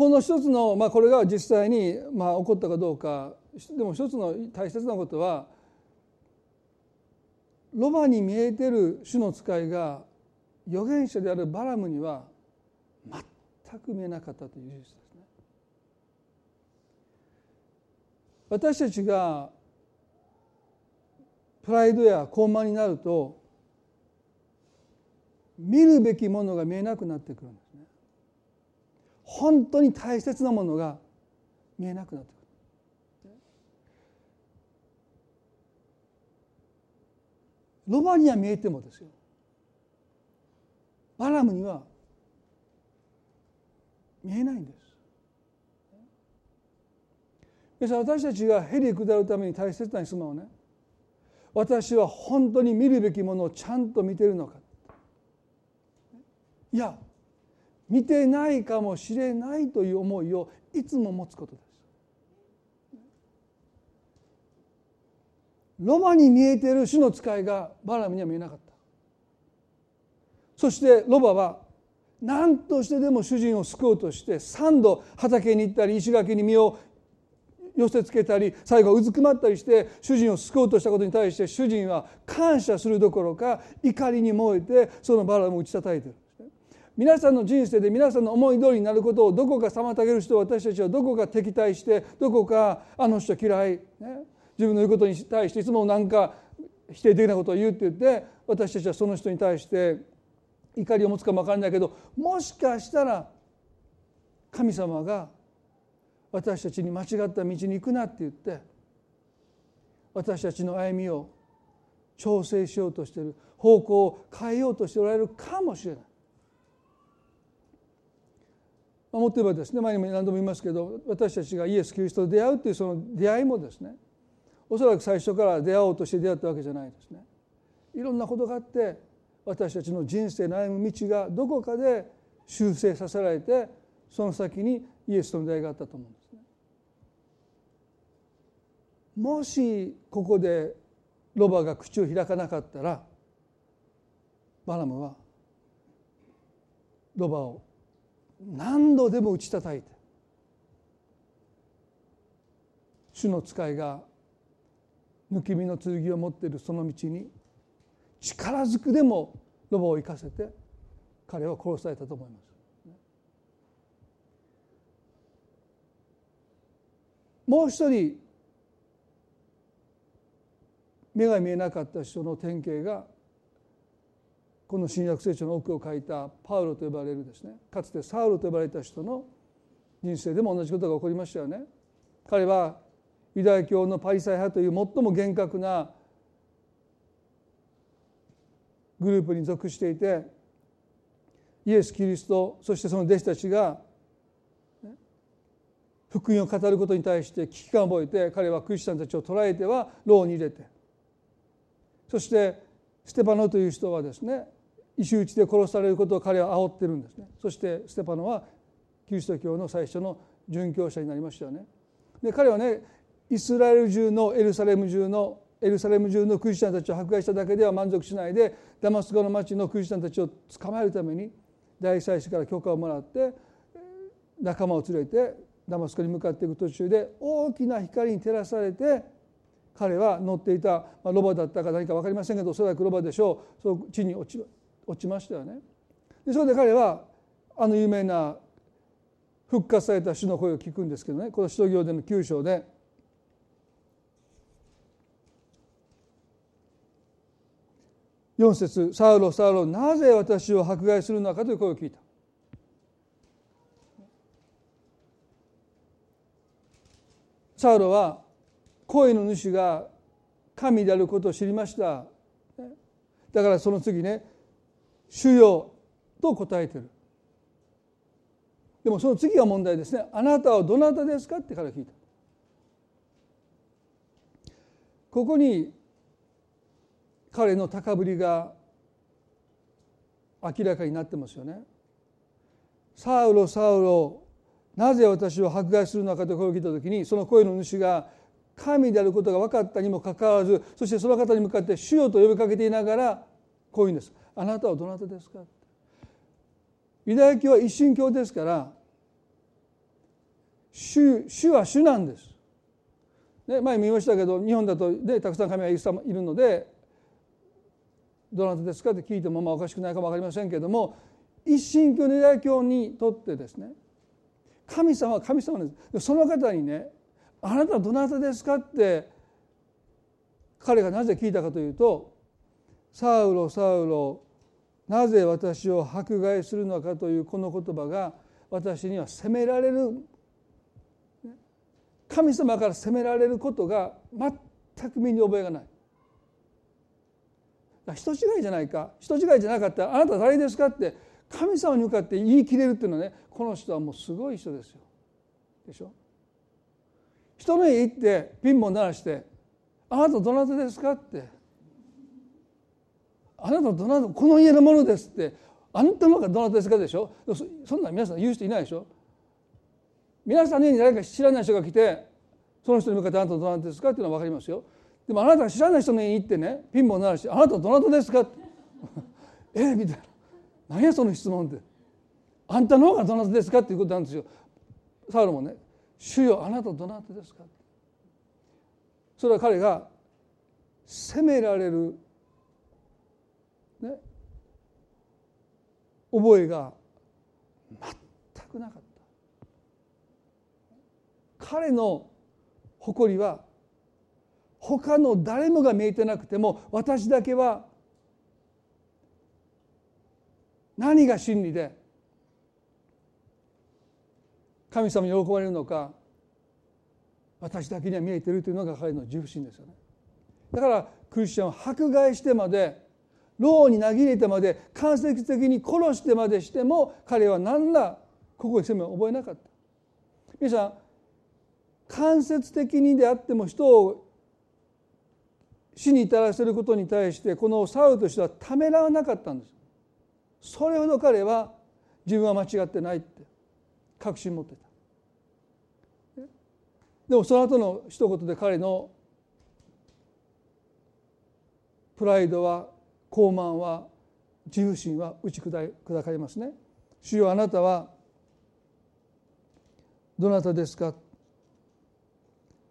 この一つの、まあ、これが実際に、まあ、起こったかどうかでも一つの大切なことはロバに見えてる主の使いが預言者であるバラムには全く見えなかったという事実ですね。私たちがプライドや高慢になると見るべきものが見えなくなってくるんです。本当に大切なものが見えなくなってくる。ロバには見えてもですよ。バラムには見えないんです。皆さん私たちがへり下るために大切な質問をね。私は本当に見るべきものをちゃんと見てるのか。いや見てないかもしれないという思いをいつも持つことです。ロバに見えている主の使いがバラムには見えなかった。そしてロバは何としてでも主人を救おうとして3度畑に行ったり石垣に身を寄せつけたり最後うずくまったりして主人を救おうとしたことに対して主人は感謝するどころか怒りに燃えてそのバラムを打ち叩いてる。皆さんの人生で皆さんの思い通りになることをどこか妨げる人を私たちはどこか敵対してどこかあの人嫌い、ね、自分の言うことに対していつも何か否定的なことを言うって言って私たちはその人に対して怒りを持つかも分からないけどもしかしたら神様が私たちに間違った道に行くなって言って私たちの歩みを調整しようとしている方向を変えようとしておられるかもしれない。もっと言えばですね前にも何度も言いますけど私たちがイエス・キリストと出会うというその出会いもですねおそらく最初から出会おうとして出会ったわけじゃないですね。いろんなことがあって私たちの人生の歩む道がどこかで修正させられてその先にイエスとの出会いがあったと思うんですね。もしここでロバが口を開かなかったらバラムはロバを何度でも打ち叩いて主の使いが抜き身の剣を持っているその道に力ずくでもロバを生かせて彼は殺されたと思います。もう一人目が見えなかった人の典型がこの新約聖書の奥を書いたパウロと呼ばれるですねかつてサウロと呼ばれた人の人生でも同じことが起こりましたよね。彼はユダヤ教のパリサイ派という最も厳格なグループに属していてイエス・キリストそしてその弟子たちが福音を語ることに対して危機感を覚えて彼はクリスチャンたちを捕らえては牢に入れてそしてステパノという人はですね石打ちで殺されることを彼は煽ってるんですね。そしてステパノはキリスト教の最初の殉教者になりましたよね。で彼はねイスラエル中のエルサレム中のエルサレム中のクリスチャンたちを迫害しただけでは満足しないでダマスコの町のクリスチャンたちを捕まえるために大祭司から許可をもらって仲間を連れてダマスコに向かっていく途中で大きな光に照らされて彼は乗っていた、ま、ロバだったか何か分かりませんけどおそらくロバでしょう。その地に落ち落ちましたよね。でそれで彼はあの有名な復活された主の声を聞くんですけどね。この使徒行での9章で「4節サウロサウロなぜ私を迫害するのかという声を聞いた。サウロは声の主が神であることを知りました。だからその次ね「主よ」と答えてるでもその次が問題ですねあなたはどなたですかって彼は聞いたここに彼の高ぶりが明らかになってますよね。サウロサウロなぜ私を迫害するのかと声を聞いた時にその声の主が神であることが分かったにもかかわらずそしてその方に向かって「主よ」と呼びかけていながらこういうんです。あなたはどなたですか？ユダヤ教は一神教ですから主主は主なんです。ね、前も言いましたけど日本だとでたくさん神がいるのでどなたですかって聞いてもまあおかしくないかも分かりませんけれども一神教ユダヤ教にとってですね神様は神様ですその方にね「あなたはどなたですか?」って彼がなぜ聞いたかというと「サウロサウロなぜ私を迫害するのか」というこの言葉が私には責められる神様から責められることが全く身に覚えがない。人違いじゃないか人違いじゃなかったらあなた誰ですかって神様に向かって言い切れるっていうのはねこの人はもうすごい人ですよ。でしょ？人の家行ってピンポン鳴らして「あなたどなたですか?」って「あなたどなたこの家のものです」って「あなたのがどなたですか?」でしょ？そんな皆さん言う人いないでしょ？皆さんに誰か知らない人が来てその人に向かって「あなたどなたですか?」っていうのは分かりますよ。でもあなたが知らない人の家に行ってねピンポン鳴らして「あなたどなたですか? 」って「えみたいな「何やその質問」って「あんたの方がどなたですか?」っていうことなんですよ。サウロもね「主よあなたどなたですか?」それは彼が責められるね覚えが全くなかった。彼の誇りは他の誰もが見えてなくても私だけは何が真理で神様に喜ばれるのか私だけには見えてるというのが彼の自負心ですよねだからクリスチャンを迫害してまで牢に投げ入れてまで間接的に殺してまでしても彼は何ら心に責めを覚えなかった。皆さん間接的にであっても人を死に至らせることに対してこのサウルとしてはためらわなかったんです。それほど彼は自分は間違ってないって確信持ってた。でもその後の一言で彼のプライドは傲慢は自負心は打ち砕かれますね。主よあなたはどなたですか？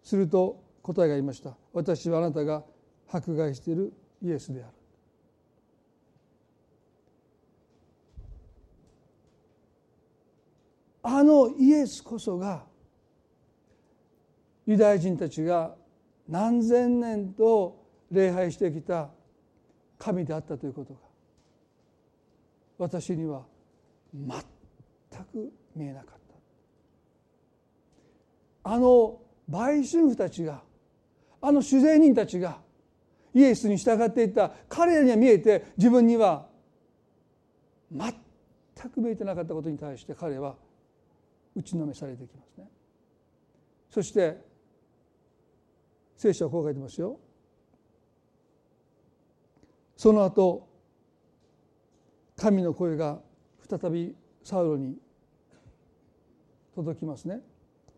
すると答えが言いました。私はあなたが迫害しているイエスである。あのイエスこそがユダヤ人たちが何千年と礼拝してきた神であったということが私には全く見えなかったあの売春婦たちがあの酒税人たちがイエスに従っていた彼らには見えて自分には全く見えてなかったことに対して彼は打ちのめされてきますね。そして聖書はこう書いてますよ。その後神の声が再びサウロに届きますね。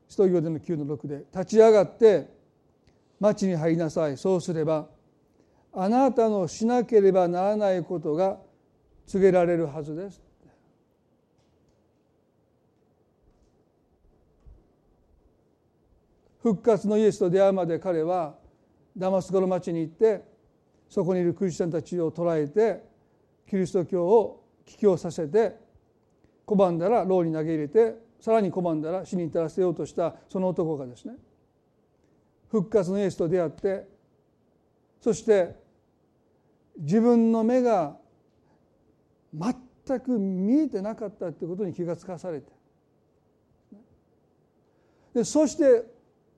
使徒行伝の9の6で立ち上がって町に入りなさいそうすればあなたのしなければならないことが告げられるはずです復活のイエスと出会うまで彼はダマスコの町に行ってそこにいるクリスチャンたちを捕らえてキリスト教を帰教させて拒んだら牢に投げ入れてさらに拒んだら死に至らせようとしたその男がですね復活のイエスと出会ってそして自分の目が全く見えてなかったということに気がつかされてでそして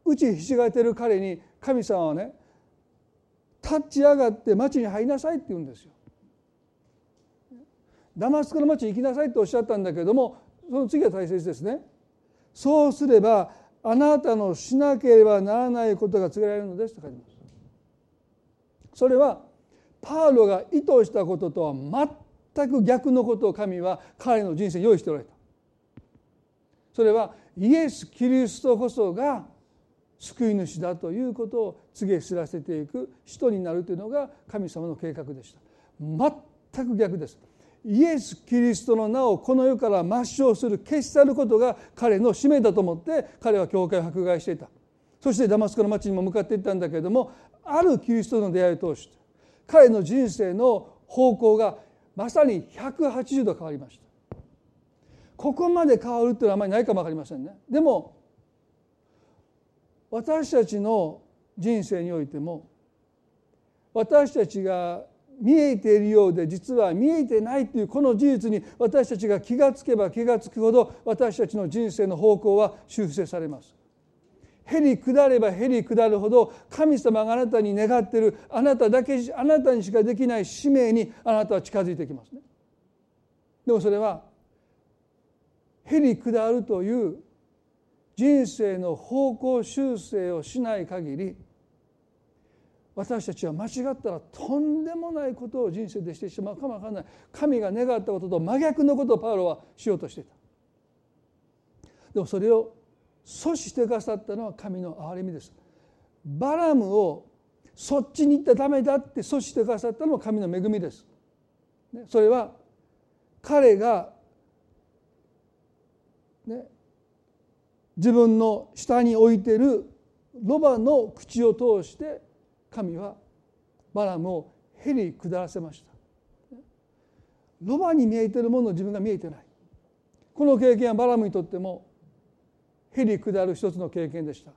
打ちひしがれてる彼に神様はね立ち上がって町に入りなさいって言うんですよ。ダマスコの町に行きなさいっておっしゃったんだけれどもその次は大切ですね。そうすればあなたのしなければならないことが告げられるのですと書いてます。それはパウロが意図したこととは全く逆のことを神は彼の人生に用意しておられた。それはイエス・キリストこそが救い主だということを告げ知らせていく人になるというのが神様の計画でした。全く逆です。イエス・キリストの名をこの世から抹消する消し去ることが彼の使命だと思って彼は教会を迫害していた。そしてダマスコの町にも向かっていったんだけれどもあるキリストの出会いを通して彼の人生の方向がまさに180度変わりました。ここまで変わるっていうのはあまりないかも分かりませんね。でも私たちの人生においても私たちが見えているようで実は見えてないというこの事実に私たちが気がつけば気がつくほど私たちの人生の方向は修正されます。へり下ればへり下るほど神様があなたに願っているあなただけあなたにしかできない使命にあなたは近づいてきますね。でもそれはへり下るという人生の方向修正をしない限り私たちは間違ったらとんでもないことを人生でしてしまうかもわからない。神が願ったことと真逆のことをパウロはしようとしていた。でもそれを阻止してくださったのは神の憐れみです。バラムをそっちに行ったらダメだって阻止してくださったのは神の恵みです。それは彼がね自分の下に置いてるロバの口を通して神はバラムをへり下らせました。ロバに見えてるものを自分が見えてない。この経験はバラムにとってもへり下る一つの経験でした。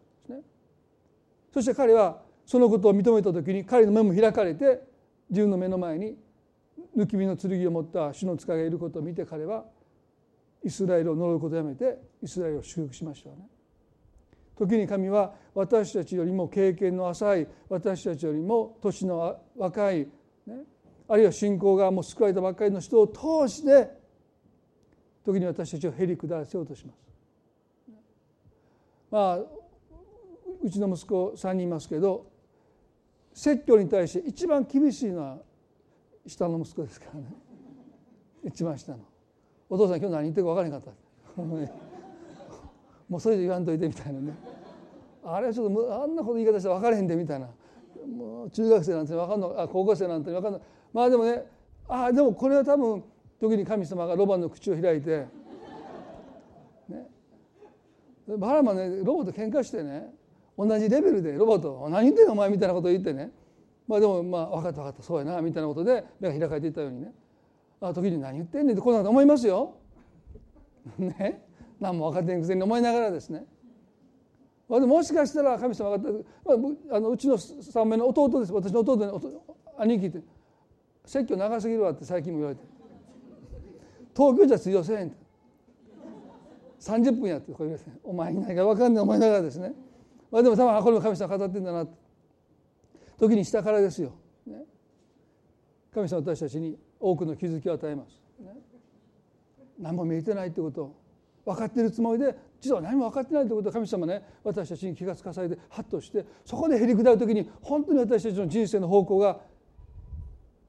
そして彼はそのことを認めた時に彼の目も開かれて自分の目の前に抜き身の剣を持った主の使いがいることを見て彼はイスラエルを呪うことをやめてイスラエルを祝福しましたよね。時に神は私たちよりも経験の浅い私たちよりも年の若い、ね、あるいは信仰がもう救われたばっかりの人を通して時に私たちをへり下らせようとします。まあうちの息子3人いますけど説教に対して一番厳しいのは下の息子ですからね一番下の。お父さん今日何言ってるか分からへんかった。もうそれで言わんといてみたいなね。あれはちょっとあんなこと言い方して分からへんでみたいな。もう中学生なんて分かんのあ高校生なんて分かんないまあでもねあでもこれは多分時に神様がロバの口を開いて。ね。バラマねロバと喧嘩してね同じレベルでロバと「何言ってんのお前」みたいなことを言ってね。まあでもまあ分かった分かったそうやなみたいなことで目が開かれていったようにね。時に何言ってんねんってこうなん思いますよ。ね。何も分かってんくせに思いながらですね。もしかしたら神様が、まあ、あのうちの3名の弟です。私の弟に兄貴って説教長すぎるわって最近も言われて東京じゃ通用せえへんって。30分やってこれですねお前いないか分かんない思いながらですね、まあ、でも多分これも神様語ってんだな時に下からですよ、ね、神様私たちに多くの気づきを与えます。何も見えてないってこと分かっているつもりで実は何も分かってないということを神様ね私たちに気が付かされてハッとしてそこでへり下る時に本当に私たちの人生の方向が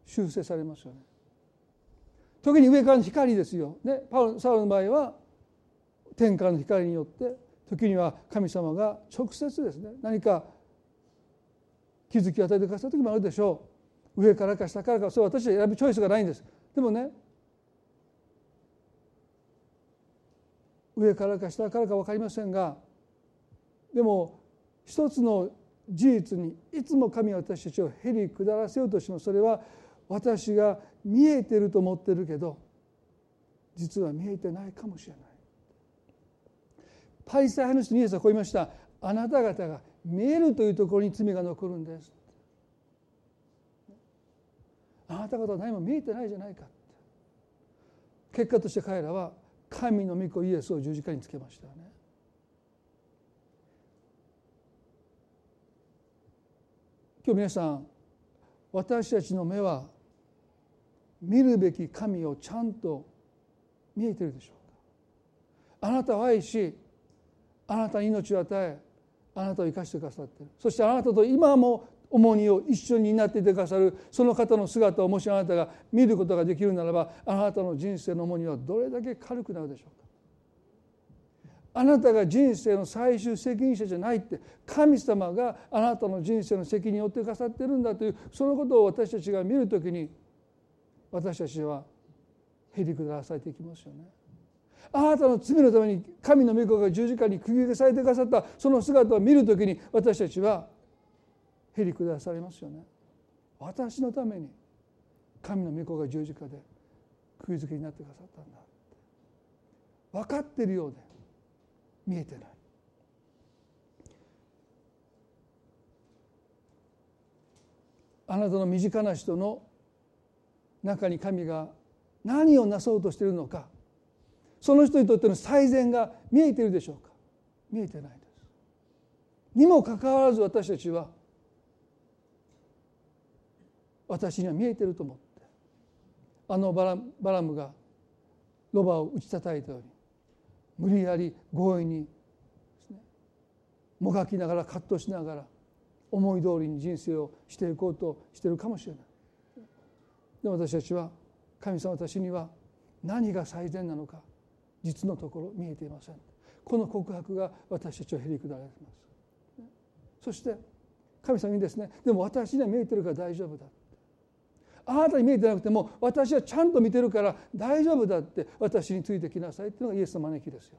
修正されますよね。時に上からの光ですよ。ね、パウサウロの場合は天からの光によって時には神様が直接ですね何か気づきを与えてくださる時もあるでしょう。上からか下からかそれ私は選ぶチョイスがないんです。でもね上からか下からか分かりませんがでも一つの事実にいつも神は私たちをへり下らせようとします。それは私が見えてると思ってるけど実は見えてないかもしれない。パリサイ派の人にイエスはこう言いました。あなた方が見えるというところに罪が残るんです。あなた方は何も見えてないじゃないか結果として彼らは神の御子イエスを十字架につけましたよね。今日皆さん私たちの目は見るべき神をちゃんと見えてるでしょうか。あなたを愛しあなたに命を与えあなたを生かしてくださっている。そしてあなたと今も重荷を一緒になっていてくださるその方の姿をもしあなたが見ることができるならばあなたの人生の重荷はどれだけ軽くなるでしょうか？あなたが人生の最終責任者じゃないって神様があなたの人生の責任を負ってくださってるんだというそのことを私たちが見るときに私たちはへりくだされていきますよね。あなたの罪のために神の御子が十字架に釘付けされてくださったその姿を見るときに私たちはへり下されますよね。私のために神の御子が十字架で釘付けになってくださったんだ分かってるようで見えてない。あなたの身近な人の中に神が何をなそうとしているのかその人にとっての最善が見えているでしょうか見えてないです。にもかかわらず私たちは私には見えてると思って。あのバラバラムがロバを打ち叩いたように無理やり強引にねもがきながら葛藤しながら思い通りに人生をしていこうとしてるかもしれない。でも私たちは神様私には何が最善なのか実のところ見えていません。この告白が私たちをへりくだられています。そして神様にですねでも私には見えてるから大丈夫だ。あなたに見えてなくても私はちゃんと見てるから大丈夫だって私についてきなさいっていうのがイエスの招きですよ。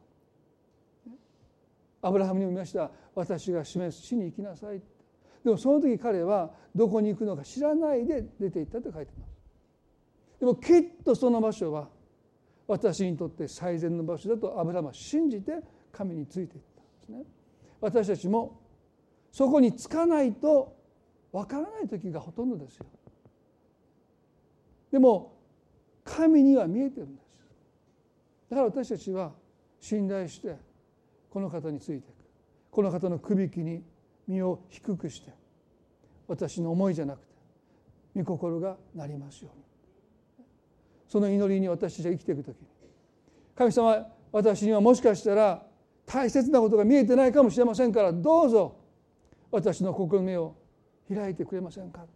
アブラハムにも見ました。私が示す死に行きなさいでもその時彼はどこに行くのか知らないで出て行ったと書いてます。でもきっとその場所は私にとって最善の場所だとアブラハムは信じて神についていったんですね。私たちもそこにつかないとわからない時がほとんどですよ。でも神には見えてるんです。だから私たちは信頼してこの方についていく。この方のくびきに身を低くして私の思いじゃなくて御心がなりますように。その祈りに私たちが生きていく時に神様私にはもしかしたら大切なことが見えてないかもしれませんからどうぞ私の心の目を開いてくれませんかって。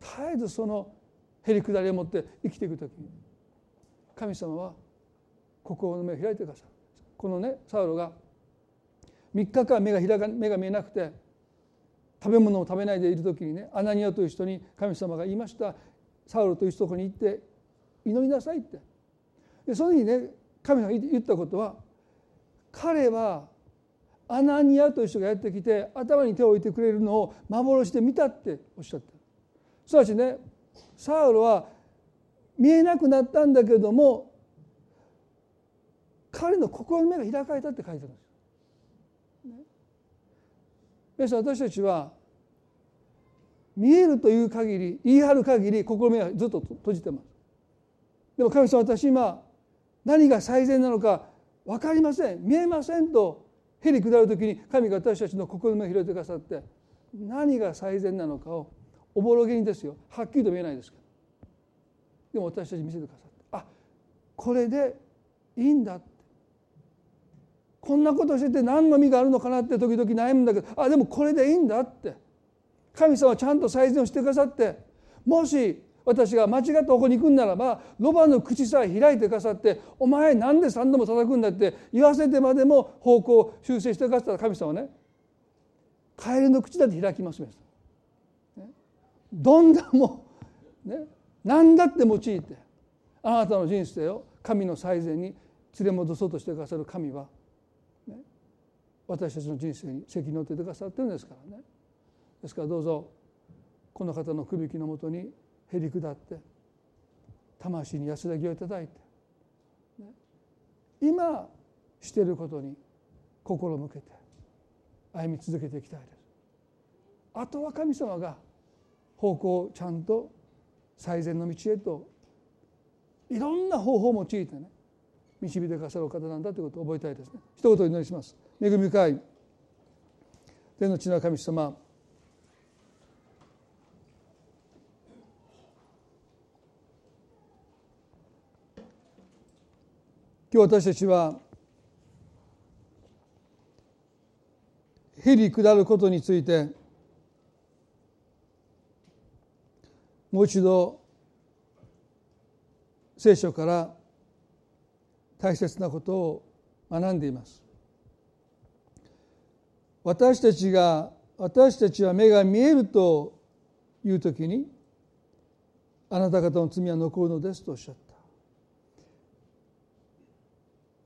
絶えずそのへりくだりを持って生きていく時に神様は心の目を開いてくださる。このねサウロが3日間目が開か目が見えなくて食べ物を食べないでいる時にねアナニアという人に神様が言いました。サウロというとこに行って祈りなさいって。でその時にね神様が言ったことは彼はアナニアという人がやってきて頭に手を置いてくれるのを幻で見たっておっしゃってるすなわちねサウロは見えなくなったんだけども彼の心の目が開かれたって書いてあるんですよ。皆さん私たちは見えるという限り言い張る限り心の目がずっと閉じてます。でも神様私今何が最善なのか分かりません見えませんとへり下る時に神が私たちの心の目を開いてくださって何が最善なのかをおぼろげにですよ。はっきりと見えないですけど。でも私たち見せてくださって。あこれでいいんだって。こんなことしてて何の意味があるのかなって時々悩むんだけど。あでもこれでいいんだって。神様はちゃんと最善をしてくださって。もし私が間違った方向に行くんならばロバの口さえ開いてくださって「お前なんで3度も叩くんだ」って言わせてまでも方向を修正してくださったら神様ね。カエルの口だって開きます皆さん。どんなもね何だって用いてあなたの人生を神の最善に連れ戻そうとしてくださる神は、ね、私たちの人生に責任を負ってくださってるんですからねですからどうぞこの方のくびきのもとにへり下って魂に安らぎをいただいて、ね、今してることに心向けて歩み続けていきたいです。あとは神様が方向をちゃんと最善の道へといろんな方法を用いてね導いてくださる方なんだということを覚えたいですね。一言お祈りします。恵み深い天の地の神様今日私たちは日々下ることについてもう一度聖書から大切なことを学んでいます。私たちが私たちは目が見えるという時にあなた方の罪は残るのですとおっしゃった。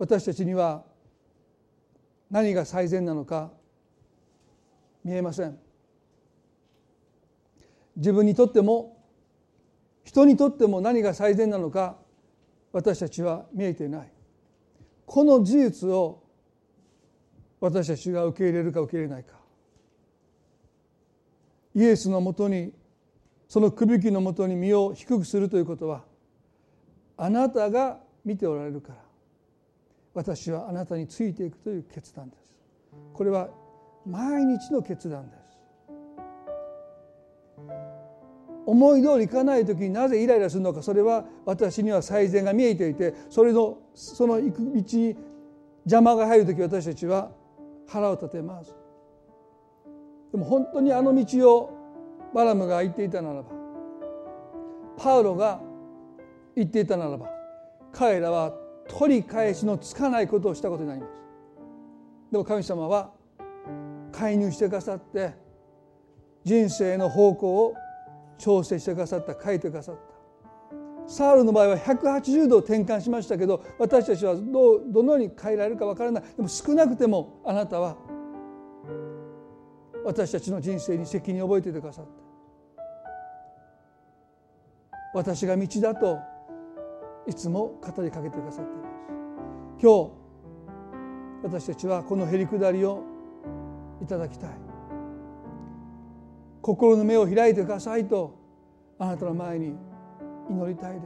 私たちには何が最善なのか見えません。自分にとっても人にとっても何が最善なのか私たちは見えていない。この事実を私たちが受け入れるか受け入れないか。イエスのもとにそのくびきのもとに身を低くするということはあなたが見ておられるから。私はあなたについていくという決断です。これは毎日の決断です。思い通りいかない時になぜイライラするのかそれは私には最善が見えていてそれのその行く道に邪魔が入る時私たちは腹を立てます。でも本当にあの道をバラムが言っていたならばパウロが言っていたならば彼らは取り返しのつかないことをしたことになります。でも神様は介入してくださって人生の方向を調整してくださった書いてくださった。サウルの場合は180度転換しましたけど私たちはどうどのように変えられるかわからない。でも少なくてもあなたは私たちの人生に責任を覚えていてくださった。私が道だといつも語りかけてくださっています。今日私たちはこのへりくだりをいただきたい。心の目を開いてくださいとあなたの前に祈りたいです。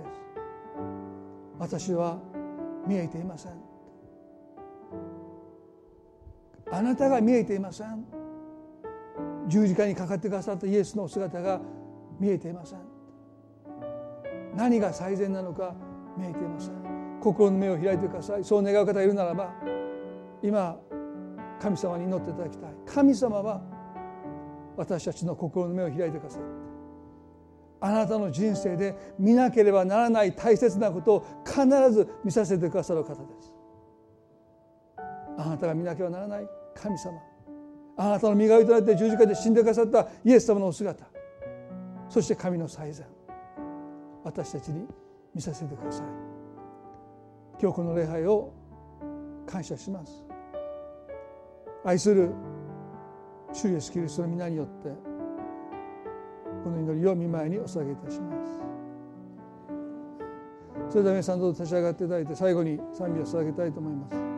私は見えていません。あなたが見えていません。十字架にかかってくださったイエスの姿が見えていません。何が最善なのか見えていません。心の目を開いてください。そう願う方がいるならば今神様に祈っていただきたい。神様は私たちの心の目を開いてくださってあなたの人生で見なければならない大切なことを必ず見させてくださる方です。あなたが見なければならない神様。あなたの身代わりとなって十字架で死んでくださったイエス様のお姿。そして神の最善。私たちに見させてください。今日この礼拝を感謝します。愛する主イエスキリストの皆によってこの祈りを見舞いにお捧げいたします。それでは皆さんどうぞ立ち上がっていただいて最後に賛美を捧げたいと思います。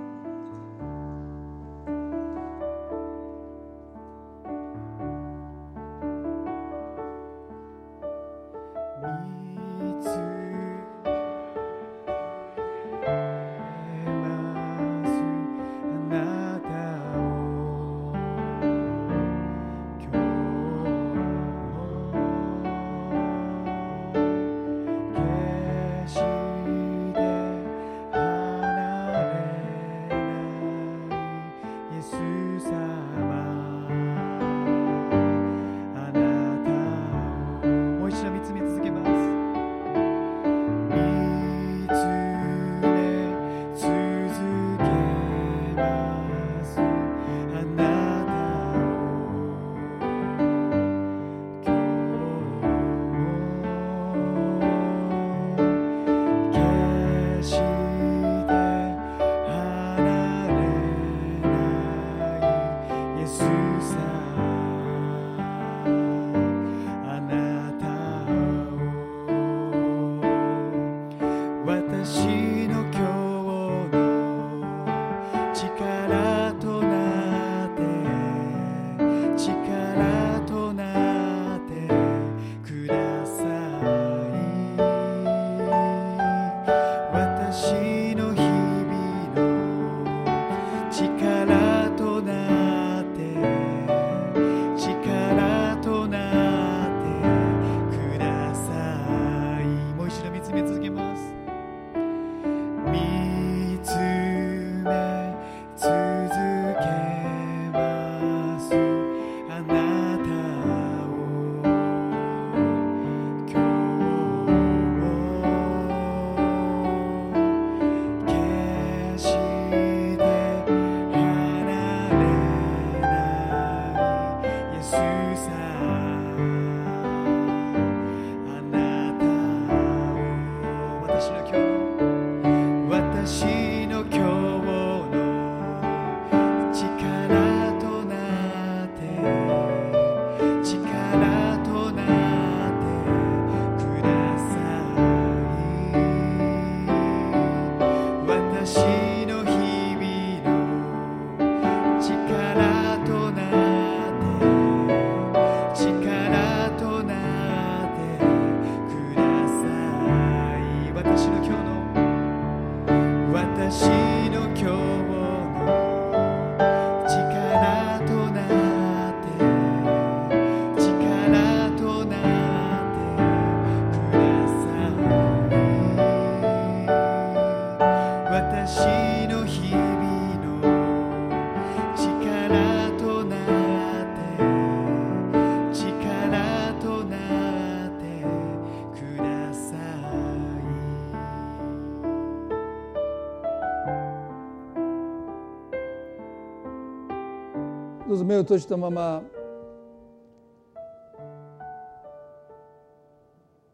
閉じたまま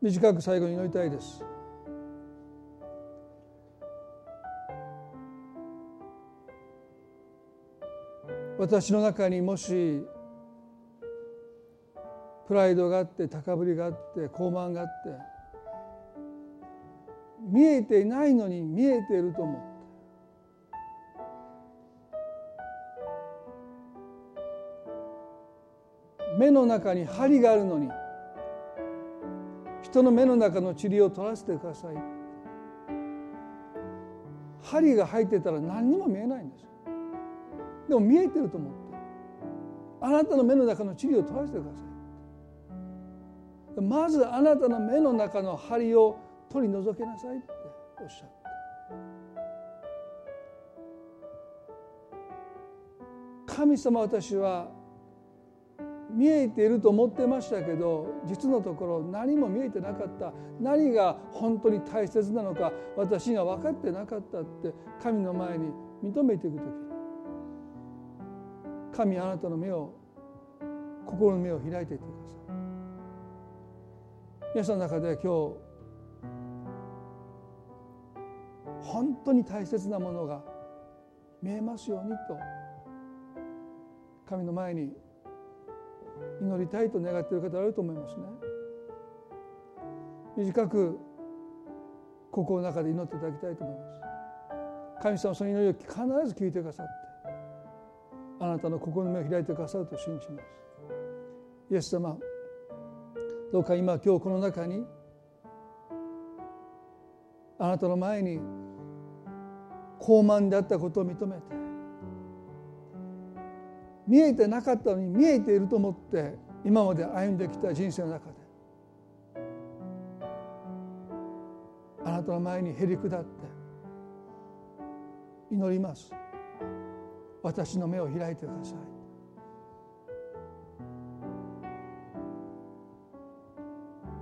短く最後に祈りたいです。私の中にもしプライドがあって高ぶりがあって高慢があって見えていないのに見えていると思っ目の中に針があるのに人の目の中の塵を取らせてください。針が入ってたら何にも見えないんです。でも見えてると思って。あなたの目の中の塵を取らせてください。まずあなたの目の中の針を取り除けなさいっておっしゃって。神様私は見えていると思ってましたけど実のところ何も見えてなかった。何が本当に大切なのか私には分かってなかったって神の前に認めていく時。神あなたの目を心の目を開いていってください。皆さんの中で今日本当に大切なものが見えますようにと神の前に祈りたいと願っている方あると思いますね。短く心の中で祈っていただきたいと思います。神様その祈りを必ず聞いてくださってあなたの心の目を開いてくださると信じます。イエス様どうか今今日この中にあなたの前に高慢であったことを認めて見えてなかったのに見えていると思って今まで歩んできた人生の中であなたの前にへり下って祈ります。私の目を開いてください。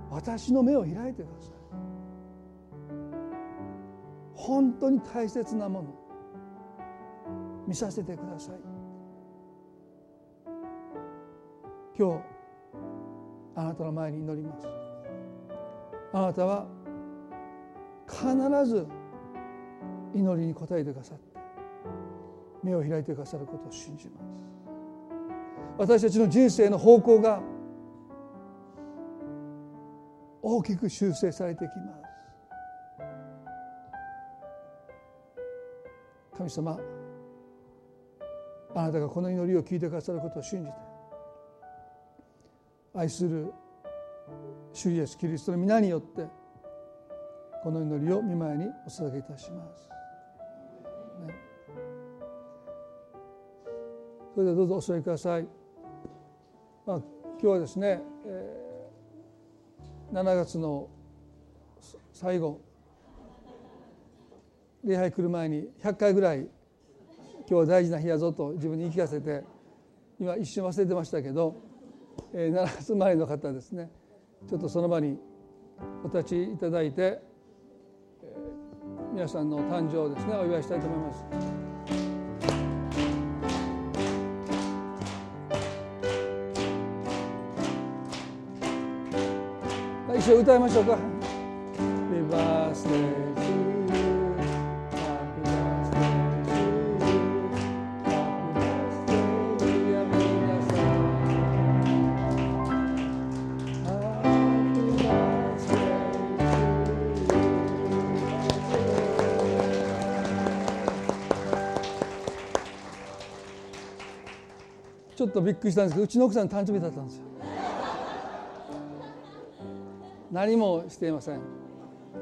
私の目を開いてください。本当に大切なもの見させてください。今日あなたの前に祈ります。あなたは必ず祈りに応えてくださって目を開いてくださることを信じます。私たちの人生の方向が大きく修正されてきます。神様あなたがこの祈りを聞いてくださることを信じて愛する主イエスキリストの皆によってこの祈りを見舞いにお捧げいたします。ね、それではどうぞお座りください。まあ、今日はですね、えー、7月の最後礼拝来る前に100回ぐらい今日は大事な日やぞと自分に言い聞かせて今一瞬忘れてましたけどえー、奈良住まいの方ですねちょっとその場にお立ちいただいて、えー、皆さんの誕生をですねお祝いしたいと思います。一緒に歌いましょうか。っとびっくりしたんですけどうちの奥さん誕生日だったんですよ。何もしていません。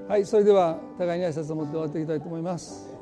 はいそれでは互いに挨拶を持って終わっていきたいと思います。